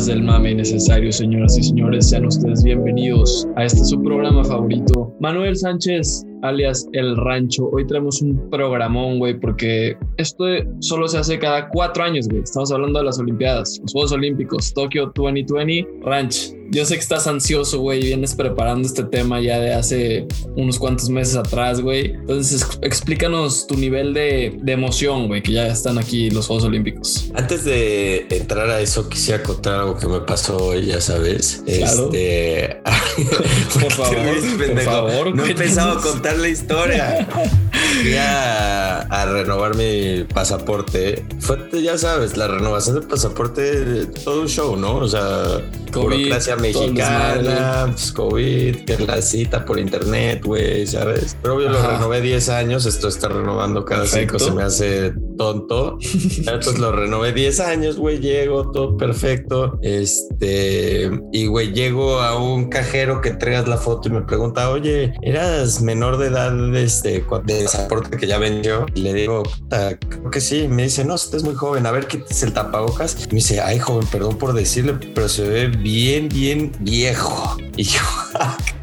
más del mame innecesario, señoras y señores. Sean ustedes bienvenidos a este su programa favorito. Manuel Sánchez, alias El Rancho. Hoy tenemos un programón, güey, porque esto solo se hace cada cuatro años, güey. Estamos hablando de las Olimpiadas, los Juegos Olímpicos, Tokio 2020, Ranch. Yo sé que estás ansioso, güey, vienes preparando este tema ya de hace unos cuantos meses atrás, güey. Entonces, explícanos tu nivel de, de emoción, güey, que ya están aquí los Juegos Olímpicos. Antes de entrar a eso, quisiera contar algo que me pasó hoy, ya sabes. Claro. Este... por favor, por favor. No he empezado a contar la historia. Fui a, a, renovar mi pasaporte. Fue, ya sabes, la renovación del pasaporte, todo un show, ¿no? O sea, COVID, burocracia mexicana, pues, COVID, que la cita por internet, güey, ¿sabes? Pero yo lo renové 10 años, esto está renovando cada 5, se me hace tonto. Entonces lo renové 10 años, güey, llego, todo perfecto. Este, y güey, llego a un cajero que entregas la foto y me pregunta, oye, ¿eras menor de edad este, de pasaporte que ya vendió? Y le digo, creo que sí. Me dice, no, estás muy joven, a ver, qué es el tapabocas. Y me dice, ay, joven, perdón por decirle, pero se ve bien, bien viejo. Y yo,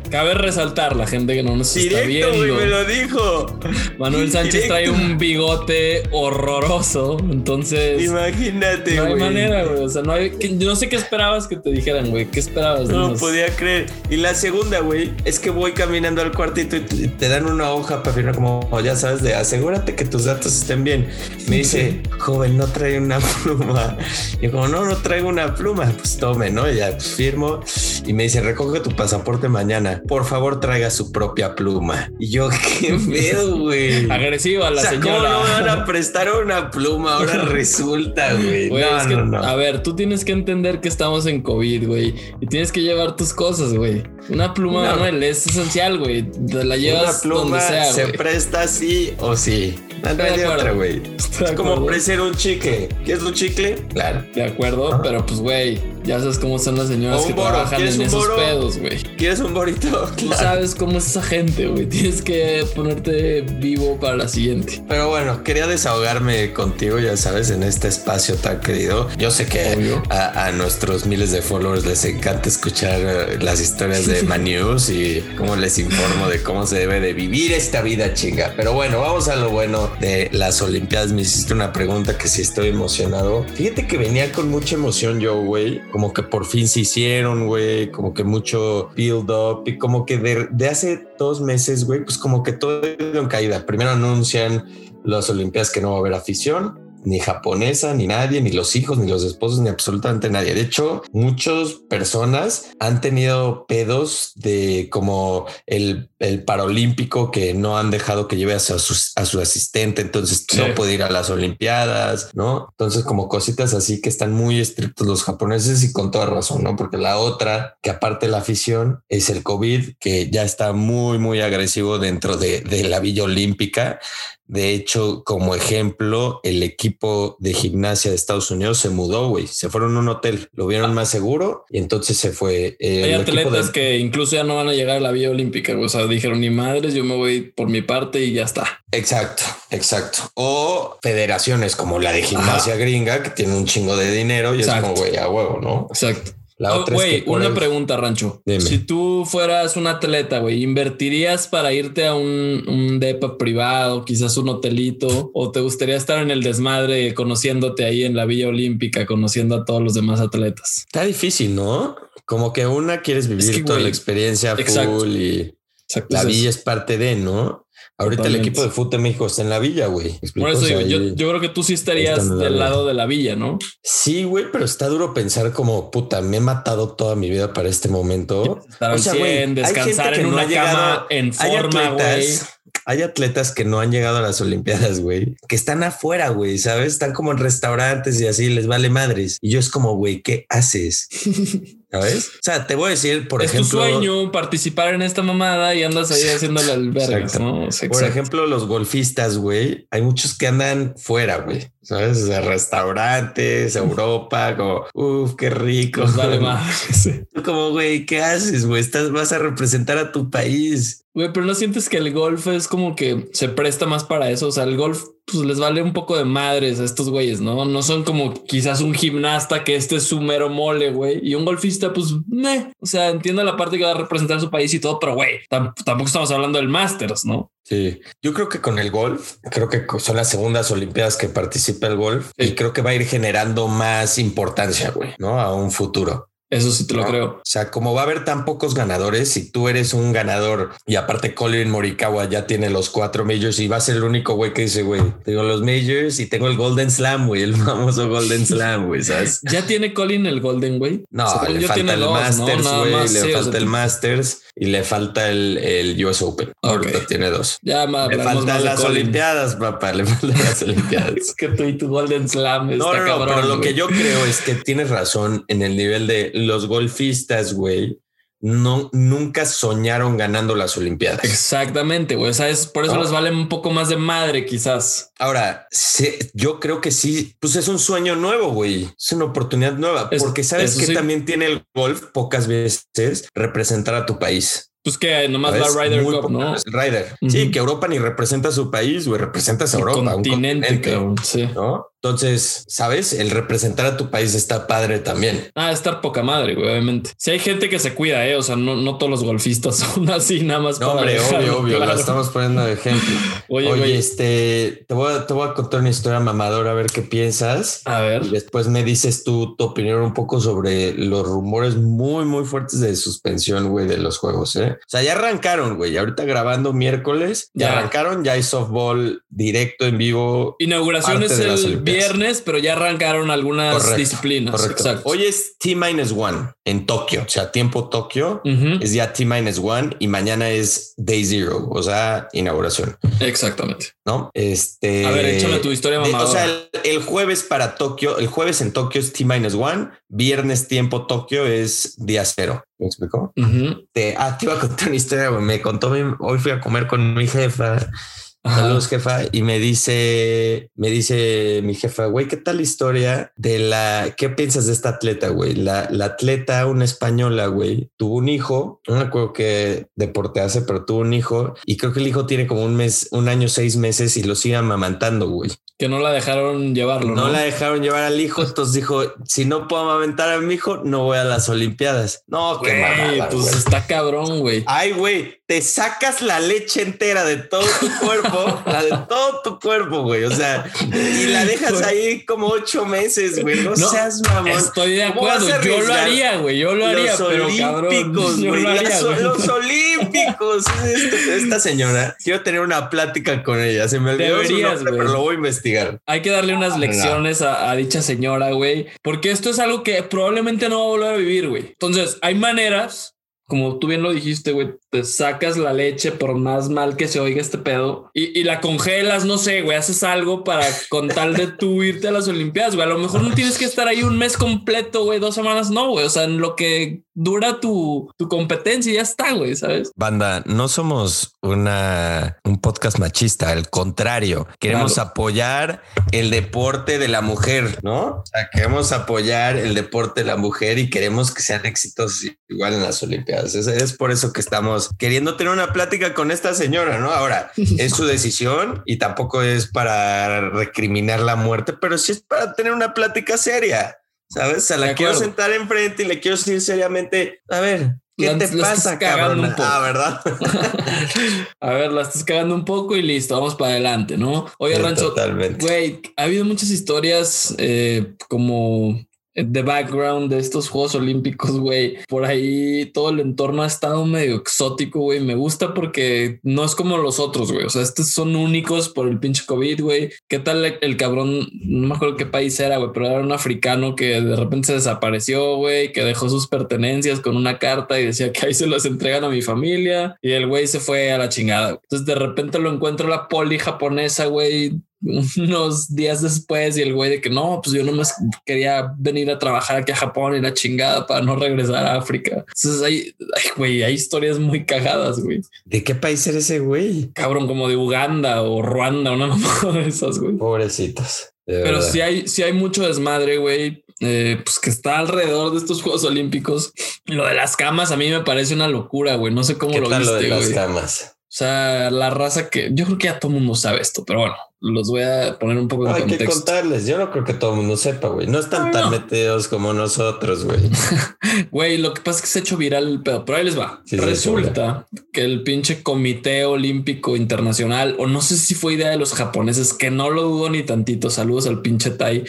Cabe resaltar la gente que no nos Directo, está viendo. Me lo dijo. Manuel Sánchez Directo. trae un bigote horroroso. Entonces. Imagínate, No hay güey. manera, güey. O sea, no hay. yo no sé qué esperabas que te dijeran, güey. ¿Qué esperabas? No lo Dinos. podía creer. Y la segunda, güey, es que voy caminando al cuartito y te, te dan una hoja para firmar como, ya sabes, de asegúrate que tus datos estén bien. Me dice, joven, no trae una pluma. Y yo como, no, no traigo una pluma. Pues tome, ¿no? Y ya pues, firmo. Y me dice, recoge tu pasaporte mañana. Por favor, traiga su propia pluma. Y yo, qué pedo, güey. Agresiva la O sea, ¿cómo señora. no me van a prestar una pluma? Ahora resulta, güey. Güey, No, es que, no, no. a ver, tú tienes que entender que estamos en COVID, güey. Y tienes que llevar tus cosas, güey. Una pluma, No. Manuel, es esencial, güey. Te la llevas Una pluma donde sea, se güey. presta sí o sí. No hay otra, güey. Es como ofrecer un chicle. ¿Quieres un chicle? Claro. De acuerdo, pero pues, güey, ya sabes cómo son las señoras que boro, trabajan ¿quieres en esos boro? pedos, güey. ¿Quieres un borito? Tú Claro. sabes cómo es esa gente, güey. Tienes que ponerte vivo para la siguiente. Pero bueno, quería desahogarme contigo, ya sabes, en este espacio tan querido. Yo sé que a, a nuestros miles de followers les encanta escuchar eh, las historias de Manews y cómo les informo de cómo se debe de vivir esta vida chinga. Pero bueno, vamos a lo bueno de las Olimpiadas. Me hiciste una pregunta que si estoy emocionado. Fíjate que venía con mucha emoción yo, güey. Como que por fin se hicieron, güey. Como que mucho build up y como que de, de hace dos meses, güey, pues como que todo en caída. Primero anuncian las Olimpiadas que no va a haber afición, ni japonesa, ni nadie, ni los hijos, ni los esposos, ni absolutamente nadie. De hecho, muchas personas han tenido pedos de como el, el paralímpico que no han dejado que lleve a su, a su asistente, entonces Sí. no puede ir a las Olimpiadas, ¿no? Entonces como cositas así que están muy estrictos los japoneses y con toda razón, ¿no? Porque la otra, que aparte de la afición, es el COVID, que ya está muy, muy agresivo dentro de, de la Villa Olímpica. De hecho, como ejemplo, el equipo de gimnasia de Estados Unidos se mudó, güey. Se fueron a un hotel, lo vieron más seguro y entonces se fue. eh, Hay atletas de- que incluso ya no van a llegar a la Vía Olímpica, güey. O sea, dijeron ni madres, yo me voy por mi parte y ya está. Exacto, exacto. O federaciones como la de gimnasia gringa que tiene un chingo de dinero y Exacto. es como, güey, a huevo, ¿no? Exacto. La Oh, otra Güey, es que por una el- pregunta, Rancho. Dime. Si tú fueras un atleta, güey, ¿invertirías para irte a un, un depa privado, quizás un hotelito? ¿O te gustaría estar en el desmadre conociéndote ahí en la Villa Olímpica, conociendo a todos los demás atletas? Está difícil, ¿no? Como que una quieres vivir que, toda güey, la experiencia exacto. full y Exacto. la es villa es parte de, ¿no? Ahorita Totalmente. el equipo de fútbol de México está en la villa, güey. Por eso O sea, digo, yo, yo creo que tú sí estarías la del villa. lado de la villa, ¿no? Sí, güey, pero está duro pensar como puta, me he matado toda mi vida para este momento. Estar al 100, güey, hay descansar gente que en no una ha llegado- cama en hay forma, güey. hay atletas que no han llegado a las Olimpiadas, güey, que están afuera, güey, ¿sabes? Están como en restaurantes y así les vale madres. Y yo es como, güey, ¿qué haces? ¿Sabes? O sea, te voy a decir, por es ejemplo, tu sueño participar en esta mamada y andas ahí haciéndole albergas, Exacto. ¿no? O sea, por exacto. ejemplo, los golfistas, güey, hay muchos que andan fuera, güey, ¿sabes? O sea, restaurantes, Europa, como, uff, qué rico. Nos vale más. Sí. Como, güey, ¿qué haces, güey? Estás, vas a representar a tu país. Güey, pero no sientes que el golf es como que se presta más para eso. O sea, el golf pues les vale un poco de madres a estos güeyes, ¿no? No son como quizás un gimnasta que este es su mero mole, güey. Y un golfista, pues, meh. O sea, entiendo la parte que va a representar su país y todo, pero güey, tampoco estamos hablando del Masters, ¿no? Sí, yo creo que con el golf, creo que son las segundas Olimpiadas que participa el golf y creo que va a ir generando más importancia, güey, ¿no? A un futuro. Eso sí te lo creo. O sea, como va a haber tan pocos ganadores, si tú eres un ganador y aparte Colin Morikawa ya tiene los cuatro majors y va a ser el único güey que dice, güey, tengo los majors y tengo el Golden Slam, güey, el famoso Golden Slam, güey, ¿sabes? ¿Ya tiene Colin el Golden, güey? No, le falta el Masters, güey, le falta el Masters y le falta el, el US Open. Ahorita tiene dos. Ya, Le faltan las Olimpiadas, papá, le faltan las Olimpiadas. es que tú y tu Golden Slam está no, no, cabrón, pero lo que yo creo es que tienes razón en el nivel de los golfistas, güey, no, nunca soñaron ganando las Olimpiadas. Exactamente, güey. O sea, es, por eso les vale un poco más de madre, quizás. Ahora, yo creo que sí, pues es un sueño nuevo, güey. Es una oportunidad nueva, porque sabes que también tiene el golf pocas veces representar a tu país. Pues que nomás la Ryder Cup, ¿no? Ryder. Sí, que Europa ni representa a su país, güey, representas a Europa. Continente, un continente sí. ¿no? Entonces, ¿sabes? El representar a tu país está padre también. Ah, estar poca madre, güey, obviamente. Si hay gente que se cuida, ¿eh? O sea, no, no todos los golfistas son así, nada más. No, hombre, obvio, obvio. La estamos poniendo de ejemplo. Oye, Oye este, te voy, a, te voy a contar una historia mamadora a ver qué piensas. A ver. Y después me dices tú tu opinión un poco sobre los rumores muy, muy fuertes de suspensión, güey, de los juegos, ¿eh? O sea, ya arrancaron, güey. Ahorita grabando miércoles, ya, arrancaron, ya hay softball directo en vivo. Inauguración es el viernes, pero ya arrancaron algunas disciplinas. Correcto. Hoy es T-1 en Tokio, o sea, tiempo Tokio es ya T-1 y mañana es Day Zero, o sea, inauguración. Exactamente. ¿No? Este. A ver, échame tu historia, mamá. O sea, el, jueves para Tokio, el jueves en Tokio es T-1, viernes tiempo Tokio es día cero. ¿Me explicó? te, ah, te iba a contar una historia, me contó, hoy fui a comer con mi jefa Saludos, jefa. Y me dice, me dice mi jefa, güey, ¿qué tal la historia de la, qué piensas de esta atleta, güey? La, la atleta, una española, güey, tuvo un hijo, no me acuerdo qué deporte hace, pero tuvo un hijo y creo que el hijo tiene como un mes, un año, seis meses y lo sigue amamantando, güey. Que no la dejaron llevarlo, ¿no? No la dejaron llevar al hijo, entonces dijo, si no puedo amamantar a mi hijo, no voy a las Olimpiadas. No, qué mamada, Pues está cabrón, güey. Ay, güey, te sacas la leche entera de todo tu cuerpo, la de todo tu cuerpo, güey. O sea, y la dejas ahí como ocho meses, güey. No, seas mamón. Estoy de acuerdo. Yo lo haría, güey. Yo lo haría, los pero olímpicos, güey. Los, olímpicos. Esta señora, quiero tener una plática con ella. Se me olvidó su nombre, pero lo voy a investigar. Hay que darle unas lecciones a, a dicha señora, güey, porque esto es algo que probablemente no va a volver a vivir, güey. Entonces, hay maneras como tú bien lo dijiste, güey, te sacas la leche por más mal que se oiga este pedo y, la congelas, no sé, güey, haces algo para con tal de tú irte a las Olimpiadas, güey. A lo mejor no tienes que estar ahí un mes completo, güey, dos semanas, no, güey. O sea, en lo que dura tu, tu competencia y ya está, güey, ¿sabes? Banda, no somos una, un podcast machista, al contrario, queremos apoyar el deporte de la mujer, ¿no? O sea, queremos apoyar el deporte de la mujer y queremos que sean éxitos igual en las Olimpiadas. Es, por eso que estamos queriendo tener una plática con esta señora, ¿no? Ahora, es su decisión y tampoco es para recriminar la muerte, pero sí es para tener una plática seria, ¿sabes? O sea, la quiero sentar enfrente y le quiero decir seriamente, a ver, ¿Qué te pasa, cabrón? Ah, ¿verdad? a ver, la estás cagando un poco y listo, vamos para adelante, ¿no? Oye, Rancho, güey, ha habido muchas historias eh, como de background de estos Juegos Olímpicos, güey. Por ahí todo el entorno ha estado medio exótico, güey. Me gusta porque no es como los otros, güey. O sea, estos son únicos por el pinche COVID, güey. ¿Qué tal el cabrón? No me acuerdo qué país era, güey, pero era un africano que de repente se desapareció, güey, que dejó sus pertenencias con una carta y decía que ahí se las entregan a mi familia. Y el güey se fue a la chingada. Entonces de repente lo encuentro la poli japonesa, güey, unos días después y el güey de que no, pues yo nomás quería venir a trabajar aquí a Japón y la chingada para no regresar a África. Entonces hay, güey, hay historias muy cagadas, güey. ¿De qué país era ese güey? Cabrón, como de Uganda o Ruanda, una mamá de esas, güey. Pobrecitos. Pero si hay, si hay mucho desmadre, güey. eh, pues que está alrededor de estos Juegos Olímpicos. Lo de las camas a mí me parece una locura, güey. No sé cómo ¿Qué lo tal viste, lo de las güey. camas? O sea, la raza que yo creo que ya todo el mundo sabe esto, pero bueno, los voy a poner un poco en Hay que contexto. contarles. Yo no creo que todo el mundo sepa, güey. No están No, tan no. metidos como nosotros, güey. Güey, lo que pasa es que se ha hecho viral el pedo, pero ahí les va. Sí, Resulta que el pinche Comité Olímpico Internacional, o no sé si fue idea de los japoneses, que no lo dudo ni tantito. Saludos al pinche Tai.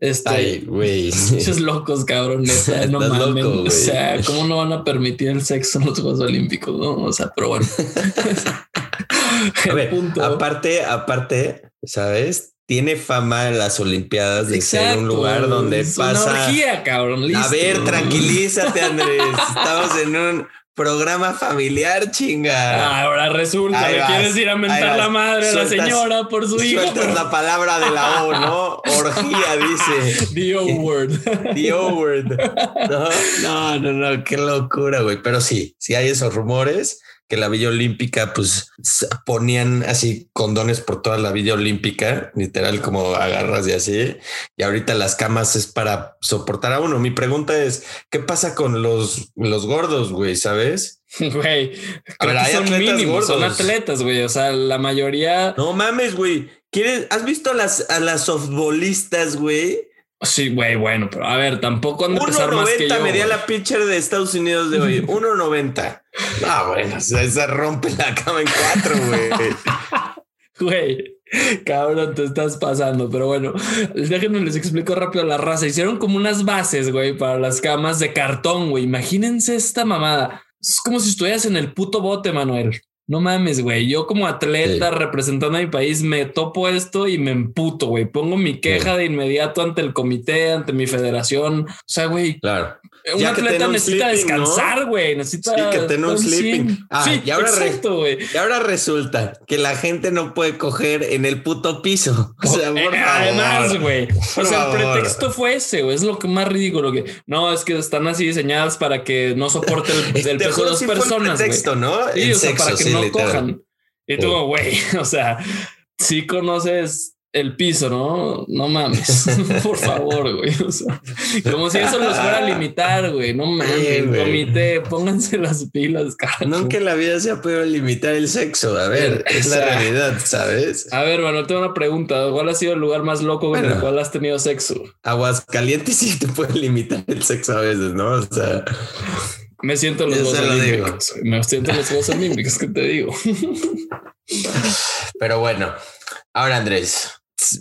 Este, Ay, güey. pinches locos, cabrón, neta, no mames. o sea, ¿cómo no van a permitir el sexo en los Juegos Olímpicos? No, o sea, pero bueno. A ver, punto. aparte, aparte, ¿sabes? Tiene fama en las Olimpiadas de ser un lugar donde es una pasa. orgía, cabrón. A ver, tranquilízate, Andrés. Estamos en un programa familiar, chinga. Ahora resulta que quieres ir a mentar la madre a la Sueltas- señora por su hijo. Sueltas la palabra de la O, ¿no? Orgía, dice. The O word. The O word. No, no, no, no, qué locura, güey. Pero sí, sí hay esos rumores que la Villa Olímpica, pues ponían así condones por toda la Villa Olímpica, literal como agarras y así. Y ahorita las camas es para soportar a uno. Mi pregunta es, ¿qué pasa con los, los gordos, güey? ¿Sabes? Güey, son atletas mínimos, son atletas, güey. O sea, la mayoría. No mames, güey. ¿Quieres? ¿Has visto a las, a las softbolistas, güey? Sí, güey, bueno, pero a ver, tampoco han de pesar más que 1.90 yo. medía güey. la pitcher de Estados Unidos de hoy. 1.90. Ah, bueno, sea, esa rompe la cama en cuatro, güey. Güey, cabrón, te estás pasando. Pero bueno, déjenme les explico rápido la raza. Hicieron como unas bases, güey, para las camas de cartón, güey. Imagínense esta mamada. Es como si estuvieras en el puto bote, Manuel. No mames, güey. Yo como atleta representando a mi país me topo esto y me emputo, güey. Pongo mi queja de inmediato ante el comité, ante mi federación. O sea, güey, Claro. un Ya atleta necesita sleeping, ¿no? descansar, güey. Necesita Sí, que tenga un sleeping. 100. Ah, sí, y ahora re- exacto, güey. Y ahora resulta que la gente no puede coger en el puto piso. O sea, por Eh. Además, güey. O sea, el pretexto fue ese, güey. Es lo que más ridículo que no es que están así diseñadas para que no soporte el, el peso de fue el personas. ¿no? Sí, el o sea, sexo, para que sí, no literal. cojan. Y tú, Sí. güey, o sea, sí conoces el piso, ¿no? No mames, por favor, güey. O sea, como si eso los fuera a limitar, güey. No mames, güey. comité, pónganse las pilas, carajo. Nunca en la vida se ha podido limitar el sexo. A ver, es la realidad, ¿sabes? A ver, bueno, tengo una pregunta. ¿Cuál ha sido el lugar más loco en el cual has tenido sexo? Aguascalientes sí te puede limitar el sexo a veces, ¿no? O sea, Me siento en los lo digo. Olímpicos. Me siento en los Juegos Olímpicos, ¿qué te digo? pero bueno. Ahora, Andrés,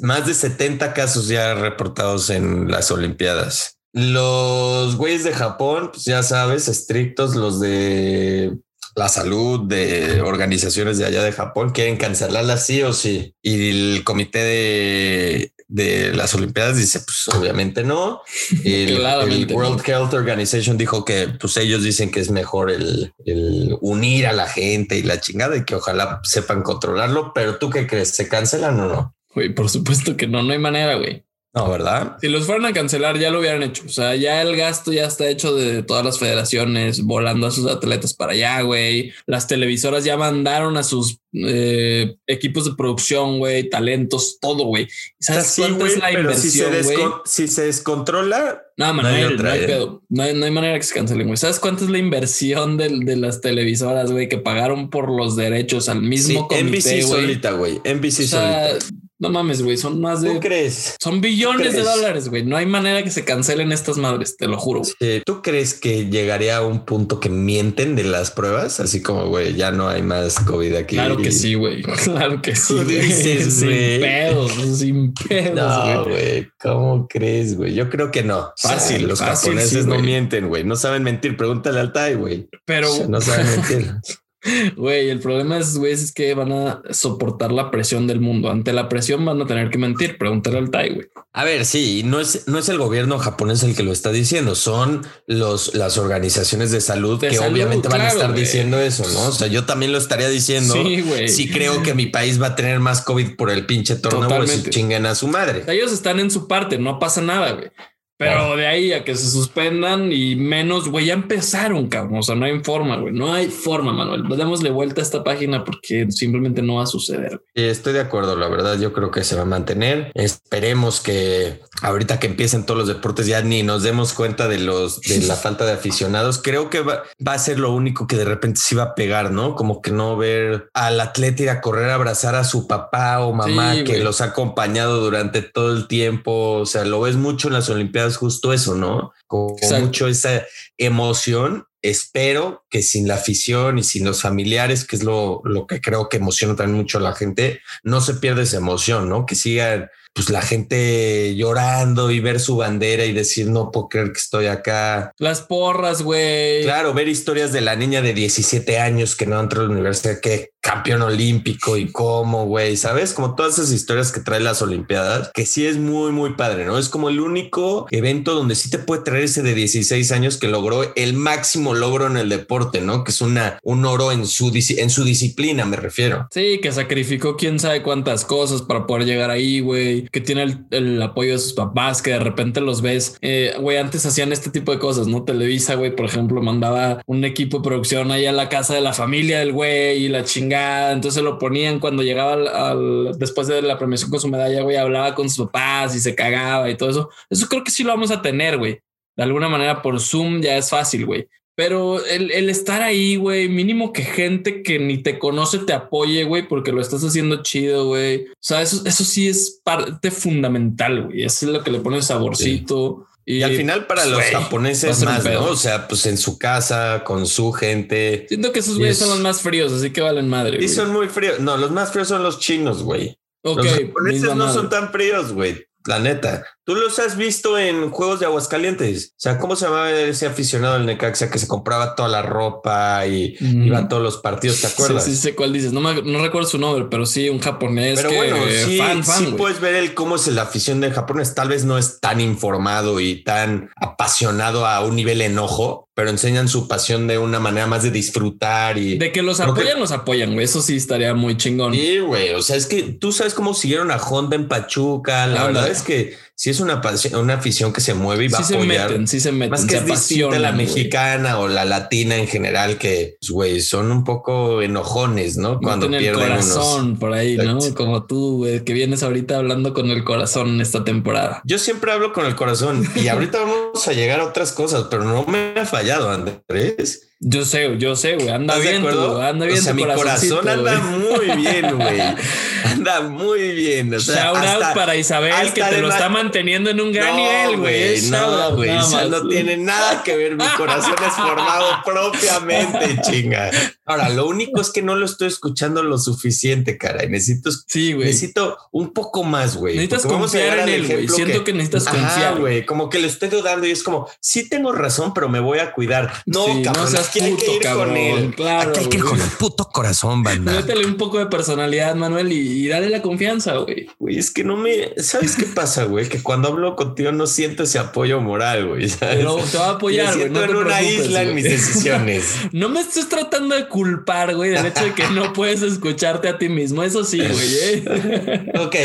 más de 70 casos ya reportados en las Olimpiadas. Los güeyes de Japón, pues ya sabes, estrictos, los de la salud de organizaciones de allá de Japón quieren cancelarlas sí o sí. Y el comité de, de las Olimpiadas dice, pues obviamente no. El, el World Health Organization dijo que pues ellos dicen que es mejor el, el unir a la gente y la chingada y que ojalá sepan controlarlo. Pero tú qué crees? ¿Se cancelan o no? Güey, por supuesto que no, no hay manera, güey. No, ¿verdad? Si los fueran a cancelar, ya lo hubieran hecho. O sea, ya el gasto ya está hecho de todas las federaciones volando a sus atletas para allá, güey. Las televisoras ya mandaron a sus eh, equipos de producción, güey, talentos, todo, güey. ¿Y ¿Sabes Sí, cuánta güey, es la pero si se, inversión, si se descontrola, No, No hay no hay, ¿eh? pedo. No hay, no hay manera que se cancelen, güey. ¿Sabes cuánto es la inversión del- de, las televisoras, güey, que pagaron por los derechos al sí, mismo comité, NBC güey? solita, güey. NBC O sea, solita. No mames, güey, son más ¿Tú de... crees? Son billones de dólares, güey. No hay manera que se cancelen estas madres, te lo juro. Sí, ¿Tú crees que llegaría a un punto que mienten de las pruebas? Así como, güey, ya no hay más COVID aquí. Claro que sí, güey. Claro que sí. Tú dices, sin pedos, sin pedos, No, güey. ¿cómo crees, güey? Yo creo que no. O sea, Fácil, los fácil, japoneses sí, no mienten, güey. No saben mentir. Pregúntale al Tai, güey. Pero, O sea, no saben mentir. güey, el problema es, güey, es que van a soportar la presión del mundo. Ante la presión van a tener que mentir. Pregúntale al Tai, güey. A ver, sí, no es, no es el gobierno japonés el que lo está diciendo, son los, las organizaciones de salud De que salud, obviamente van a estar diciendo eso, ¿no? O sea, yo también lo estaría diciendo. Sí, güey. Si creo que mi país va a tener más COVID por el pinche torneo, pues chinguen a su madre. Ellos están en su parte, no pasa nada, güey. Pero de ahí a que se suspendan y menos, güey, ya empezaron, cabrón. O sea, no hay forma, güey. No hay forma, Manuel. Démosle vuelta a esta página porque simplemente no va a suceder. Sí, Estoy de acuerdo, la verdad, yo creo que se va a mantener. Esperemos que ahorita que empiecen todos los deportes ya ni nos demos cuenta de los de la falta de aficionados. Creo que va, a ser lo único que de repente se va a pegar, ¿no? Como que no ver al atleta ir a correr a abrazar a su papá o mamá que los ha acompañado durante todo el tiempo. O sea, lo ves mucho en las Olimpiadas, justo eso, ¿no? Con mucho esa emoción espero que sin la afición y sin los familiares, que es lo, lo que creo que emociona también mucho a la gente, no se pierda esa emoción, ¿no? Que sigan pues la gente llorando y ver su bandera y decir no puedo creer que estoy acá. Las porras, güey. Claro, ver historias de la niña de 17 años que no entró a la universidad, que campeón olímpico y cómo, güey, ¿sabes? Como todas esas historias que trae las Olimpiadas, que sí es muy, muy padre, ¿no? Es como el único evento donde sí te puede traer ese de 16 años que logró el máximo logro en el deporte, ¿no? Que es una, un oro en su, en su disciplina, me refiero. Sí, que sacrificó quién sabe cuántas cosas para poder llegar ahí, güey, que tiene el, apoyo de sus papás, que de repente los ves, eh, güey, antes hacían este tipo de cosas, ¿no? Televisa, güey, por ejemplo, mandaba un equipo de producción ahí a la casa de la familia del güey y la chingada entonces lo ponían cuando llegaba al, después de la premiación con su medalla, güey, hablaba con sus papás y se cagaba y todo eso. Eso creo que sí lo vamos a tener, güey. De alguna manera por Zoom ya es fácil, güey. Pero el, el, estar ahí, güey, mínimo que gente que ni te conoce te apoye, güey, porque lo estás haciendo chido, güey. O sea, eso, eso sí es parte fundamental, güey. Eso es lo que le pone saborcito. Y, al final para los japoneses más, ¿no? O sea, pues en su casa, con su gente. Siento que esos güeyes son los más fríos, así que valen madre. Y son muy fríos. No, los más fríos son los chinos, güey. los japoneses no son tan fríos, güey. La neta. Tú los has visto en juegos de Aguascalientes. O sea, ¿cómo se llamaba ese aficionado del Necaxa que se compraba toda la ropa y iba a todos los partidos? ¿Te acuerdas? Sí, sí, sé cuál dices. No, no recuerdo su nombre, pero sí, un japonés. Pero bueno, sí, sí puedes ver el cómo es la afición del japonés. Tal vez no es tan informado y tan apasionado a un nivel enojo, pero enseñan su pasión de una manera más de disfrutar y de que los apoyan, los apoyan. Güey. Eso sí estaría muy chingón. Sí, güey. O sea, es que tú sabes cómo siguieron a Honda en Pachuca. La verdad es que si es una, una afición que se mueve y va a apoyar. Se meten, sí se meten, más que es la mexicana o la latina en general, que pues, güey, son un poco enojones, ¿no? Cuando pierden el corazón por ahí, ¿no? Como tú, güey, que vienes ahorita hablando con el corazón esta temporada. Yo siempre hablo con el corazón y ahorita vamos a llegar a otras cosas, pero no me ha fallado, Andrés. Yo sé, yo sé, güey. Anda bien, anda bien. O sea, mi corazón anda muy bien, güey. Anda muy bien. O sea, Shout out para Isabel, que te lo está manteniendo en un gran nivel, güey. No, güey. No tiene nada que ver. Mi corazón es formado propiamente, chinga. Ahora, lo único es que no lo estoy escuchando lo suficiente, cara. Necesito, sí, güey. Necesito un poco más, güey. Necesitas confiar en él, güey. Siento que, necesitas confiar, güey. Como que lo estoy dudando y es como, sí tengo razón, pero me voy a cuidar. No, cabrón. No aquí hay que ir con él. Claro, aquí hay que ir con el puto corazón, banda. Métele un poco de personalidad, Manuel, y, dale la confianza, güey. Güey, es que no me... ¿Sabes qué pasa, güey? Que cuando hablo contigo no siento ese apoyo moral, güey. Pero te va a apoyar, güey. No en una isla en mis decisiones. no me estés tratando de culpar, güey, del hecho de que no puedes escucharte a ti mismo. Eso sí, güey. ¿eh? ok,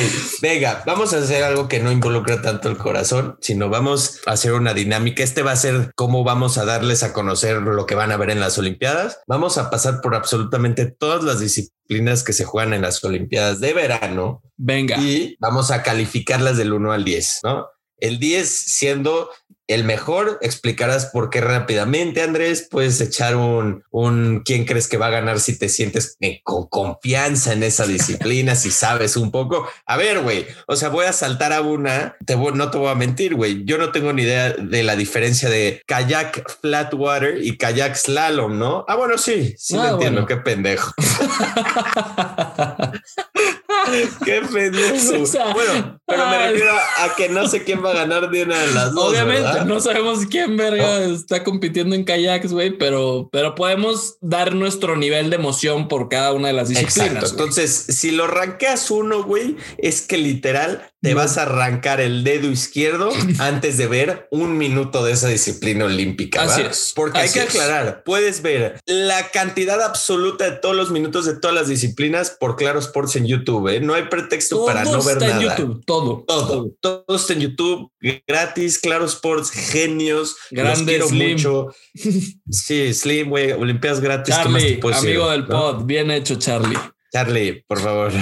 venga, vamos a hacer algo que no involucra tanto el corazón, sino vamos a hacer una dinámica. Este va a ser cómo vamos a darles a conocer lo que van a ver en las Olimpiadas. Vamos a pasar por absolutamente todas las disciplinas que se juegan en las Olimpiadas de verano. Venga. Y vamos a calificarlas del 1 al 10, ¿no? El 10 siendo el mejor. Explicarás por qué rápidamente, Andrés. Puedes echar un, un quién crees que va a ganar si te sientes eh, con confianza en esa disciplina, si sabes un poco. A ver, güey, o sea, voy a saltar a una. Te no te voy a mentir, güey. Yo no tengo ni idea de la diferencia de kayak flat water y kayak slalom, ¿no? Ah, bueno, sí, sí lo ah, entiendo. Qué pendejo. Qué pendejo. bueno, pero me refiero a que no sé quién va a ganar de una de las dos. Obviamente, no sabemos quién verga está compitiendo en kayaks, güey, pero, pero podemos dar nuestro nivel de emoción por cada una de las disciplinas. Entonces, si lo ranqueas uno, güey, es que literal te vas a arrancar el dedo izquierdo antes de ver un minuto de esa disciplina olímpica. Así es. Porque hay que aclarar, puedes ver la cantidad absoluta de todos los minutos de todas las disciplinas por Claro Sports en YouTube. ¿eh? No hay pretexto para no ver está nada. En YouTube, todo, todo, todo, está en YouTube, gratis, Claro Sports, genios. Grande, Slim. mucho. Sí, Slim, güey, Olimpiadas gratis. Charlie, amigo del pod, bien hecho, Charlie. Charlie, por favor.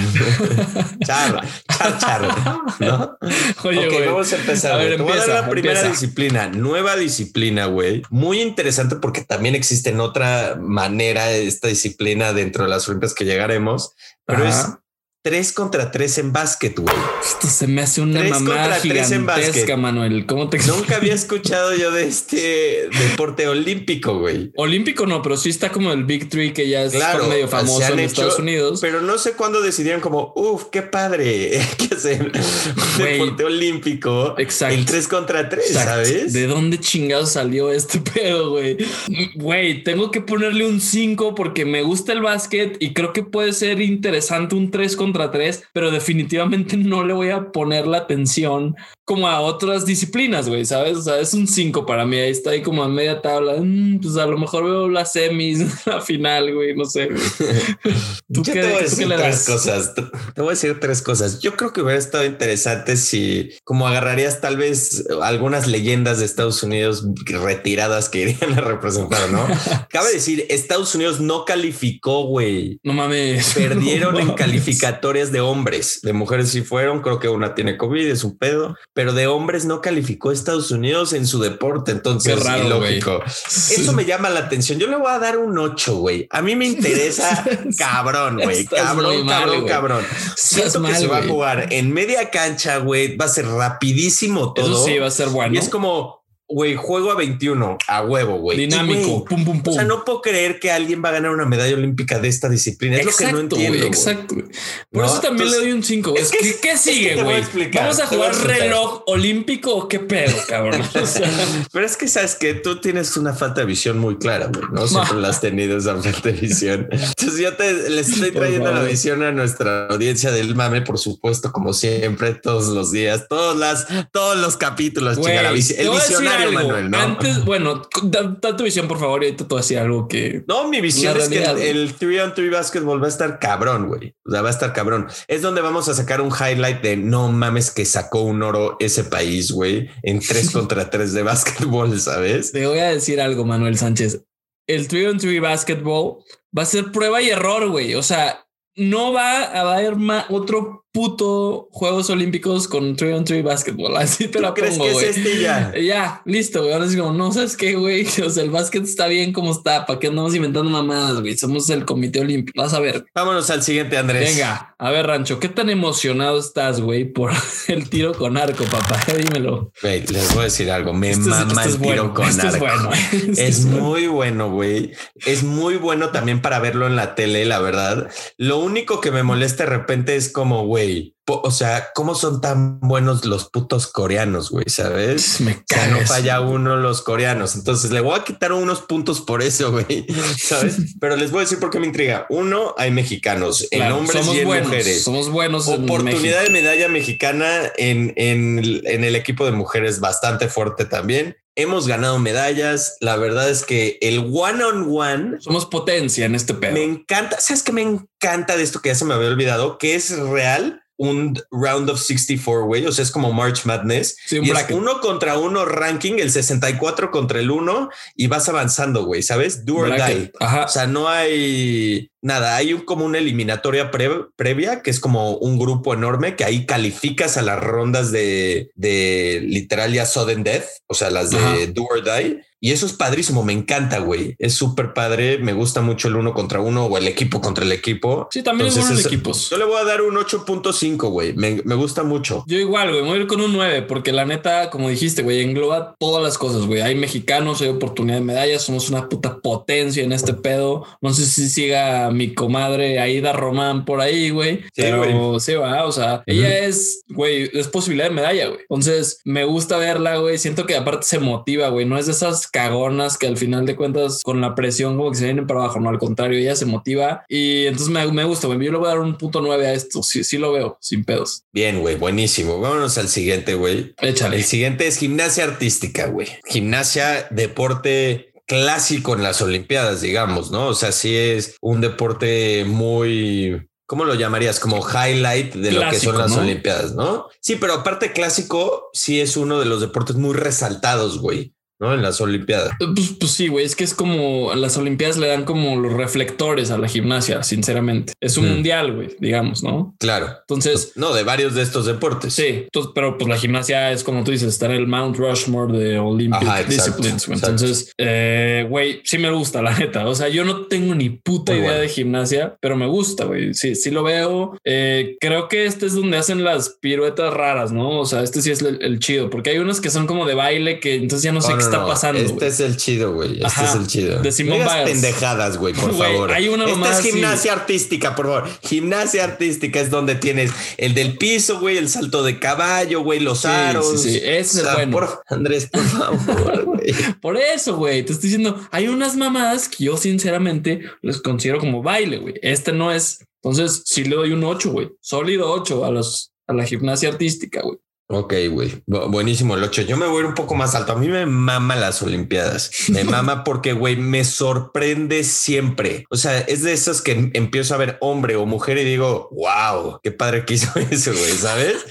char, char, char. ¿No? Oye, ok, vamos a empezar. A ver, voy a dar la primera disciplina, nueva disciplina, güey. Muy interesante porque también existe en otra manera esta disciplina dentro de las Olimpiadas que llegaremos, pero es 3 contra 3 en básquet, güey. Esto se me hace una mamá gigantesca, Manuel. ¿Cómo te Nunca había escuchado yo de este deporte olímpico, güey. Olímpico no, pero sí está como el Big Three que ya es medio famoso en Estados Unidos. Pero no sé cuándo decidieron como, uff, qué padre, hay que hacer un deporte olímpico. Exacto. El 3 contra 3, ¿sabes? ¿De dónde chingados salió este pedo, güey? Güey, tengo que ponerle un 5 porque me gusta el básquet y creo que puede ser interesante un 3 contra tres, pero definitivamente no le voy a poner la atención como a otras disciplinas, güey, ¿sabes? O sea, es un 5 para mí, ahí está ahí como a media tabla, mm, pues a lo mejor veo las semis, la final, güey, no sé. ¿Tú Yo qué, te voy a decir tres cosas, te voy a decir tres cosas. Yo creo que hubiera estado interesante si como agarrarías tal vez algunas leyendas de Estados Unidos retiradas que irían a representar, ¿no? Cabe decir, Estados Unidos no calificó, güey. No mames. Perdieron en calificatorias de hombres, de mujeres sí fueron, creo que una tiene COVID, es un pedo, pero de hombres no calificó Estados Unidos en su deporte. Entonces, raro, ilógico. Eso me llama la atención. Yo le voy a dar un 8, güey. A mí me interesa cabrón, güey. Cabrón, cabrón, cabrón. Siento que se va a jugar en media cancha, güey. Va a ser rapidísimo todo. Eso sí, va a ser bueno. Y es como Güey, juego a 21, a huevo, güey. Dinámico, pum, pum, pum. O sea, no puedo creer que alguien va a ganar una medalla olímpica de esta disciplina. Es lo que no entiendo. exacto. Por eso también le doy un 5. Es que, ¿Qué, sigue, güey? ¿Vamos a jugar reloj olímpico o qué pedo, cabrón? Pero es que sabes que tú tienes una falta de visión muy clara, güey. No siempre la has tenido esa falta de visión. Entonces yo te les estoy trayendo la visión a nuestra audiencia del mame, por supuesto, como siempre, todos los días, todos las, todos los capítulos, chica, el visionario antes, bueno, da, tu visión, por favor, y ahorita te voy a decir algo que. No, mi visión es que el 3 on 3 basketball va a estar cabrón, güey. O sea, va a estar cabrón. Es donde vamos a sacar un highlight de no mames que sacó un oro ese país, güey, en 3 contra 3 de básquetbol, ¿sabes? Te voy a decir algo, Manuel Sánchez. El 3 on 3 basketball va a ser prueba y error, güey. O sea, no va a haber otro puto Juegos Olímpicos con 3 on 3 basketball. Así te la crees pongo, que es este ya? Ya, listo, güey. Ahora es como, no sabes qué, güey. O sea, el básquet está bien como está. ¿Para qué andamos inventando mamadas, güey? Somos el Comité Olímpico. Vas a ver. Vámonos al siguiente, Andrés. Venga, a ver, Rancho, ¿qué tan emocionado estás, güey, por el tiro con arco, papá? Dímelo. Güey, les voy a decir algo. Me mama el tiro con arco. Es, bueno. es muy bueno, güey. Es muy bueno también para verlo en la tele, la verdad. Lo único que me molesta de repente es como, güey, o sea, ¿cómo son tan buenos los putos coreanos, güey? ¿Sabes? Me cae. no falla uno los coreanos. Entonces le voy a quitar unos puntos por eso, güey. ¿Sabes? Pero les voy a decir por qué me intriga. Uno, hay mexicanos en hombres y en mujeres. Somos buenos. Oportunidad de medalla mexicana en, en, en el equipo de mujeres bastante fuerte también hemos ganado medallas. La verdad es que el one on one somos potencia en este pedo. Me encanta. Sabes que me encanta de esto que ya se me había olvidado, que es real un round of 64, güey. O sea, es como March Madness. y es uno contra uno ranking, el 64 contra el uno y vas avanzando, güey. ¿Sabes? Do or die. O sea, no hay nada. Hay un, como una eliminatoria previa que es como un grupo enorme que ahí calificas a las rondas de, de literal ya sudden death, o sea, las de do or die. Y eso es padrísimo, me encanta, güey. Es súper padre, me gusta mucho el uno contra uno o el equipo contra el equipo. Sí, también es es, equipos. Yo le voy a dar un 8.5, güey. Me, me, gusta mucho. Yo igual, güey, voy a ir con un 9 porque la neta, como dijiste, güey, engloba todas las cosas, güey. Hay mexicanos, hay oportunidad de medallas, somos una puta potencia en este pedo. No sé si siga mi comadre Aida Román por ahí, güey. Sí, pero sí, va, o sea, ella es, güey, es posibilidad de medalla, güey. Entonces, me gusta verla, güey. Siento que aparte se motiva, güey. No es de esas cagonas que al final de cuentas con la presión como que se vienen para abajo, no, al contrario, ella se motiva y entonces me, me gusta, güey, yo le voy a dar un punto nueve a esto, sí, sí lo veo, sin pedos. Bien, güey, buenísimo. Vámonos al siguiente, güey. Échale. El siguiente es gimnasia artística, güey. Gimnasia, deporte clásico en las Olimpiadas, digamos, ¿no? O sea, sí es un deporte muy ¿cómo lo llamarías? Como highlight de lo que son las Olimpiadas, ¿no? Sí, pero aparte clásico, sí es uno de los deportes muy resaltados, güey ¿no? En las Olimpiadas. Pues, pues sí, güey, es que es como las Olimpiadas le dan como los reflectores a la gimnasia, sinceramente. Es un Mm. mundial, güey, digamos, ¿no? Claro. Entonces, No, de varios de estos deportes. sí, entonces, pero pues la gimnasia es como tú dices, está en el Mount Rushmore de Olympic Ajá, exacto, Disciplines. Entonces, eh, güey, sí me gusta, la neta. O sea, yo no tengo ni puta Muy idea bueno. de gimnasia, pero me gusta, güey. Sí, sí lo veo. Eh, creo que este es donde hacen las piruetas raras, ¿no? O sea, este sí es el, el chido, porque hay unas que son como de baile que entonces ya no sé qué no, está pasando. Este es el chido, güey. Este Ajá, es el chido. de No Biles. pendejadas, güey, por favor. hay una Esta es gimnasia artística, por favor. Gimnasia artística es donde tienes el del piso, güey, el salto de caballo, güey, los Sí, aros. sí, sí, ese es el bueno. por- Andrés, por favor, güey. Por eso, güey, te estoy diciendo, hay unas mamadas que yo sinceramente les considero como baile, güey. Este no es. Entonces, sí le doy un 8, güey. Sólido 8 a los a la gimnasia artística, güey. Ok, güey. Bu- buenísimo el 8. Yo me voy a ir un poco más alto. A mí me mama las Olimpiadas. Me mama porque, güey, me sorprende siempre. O sea, es de esas que empiezo a ver hombre o mujer y digo, wow, qué padre que hizo eso, güey, ¿sabes?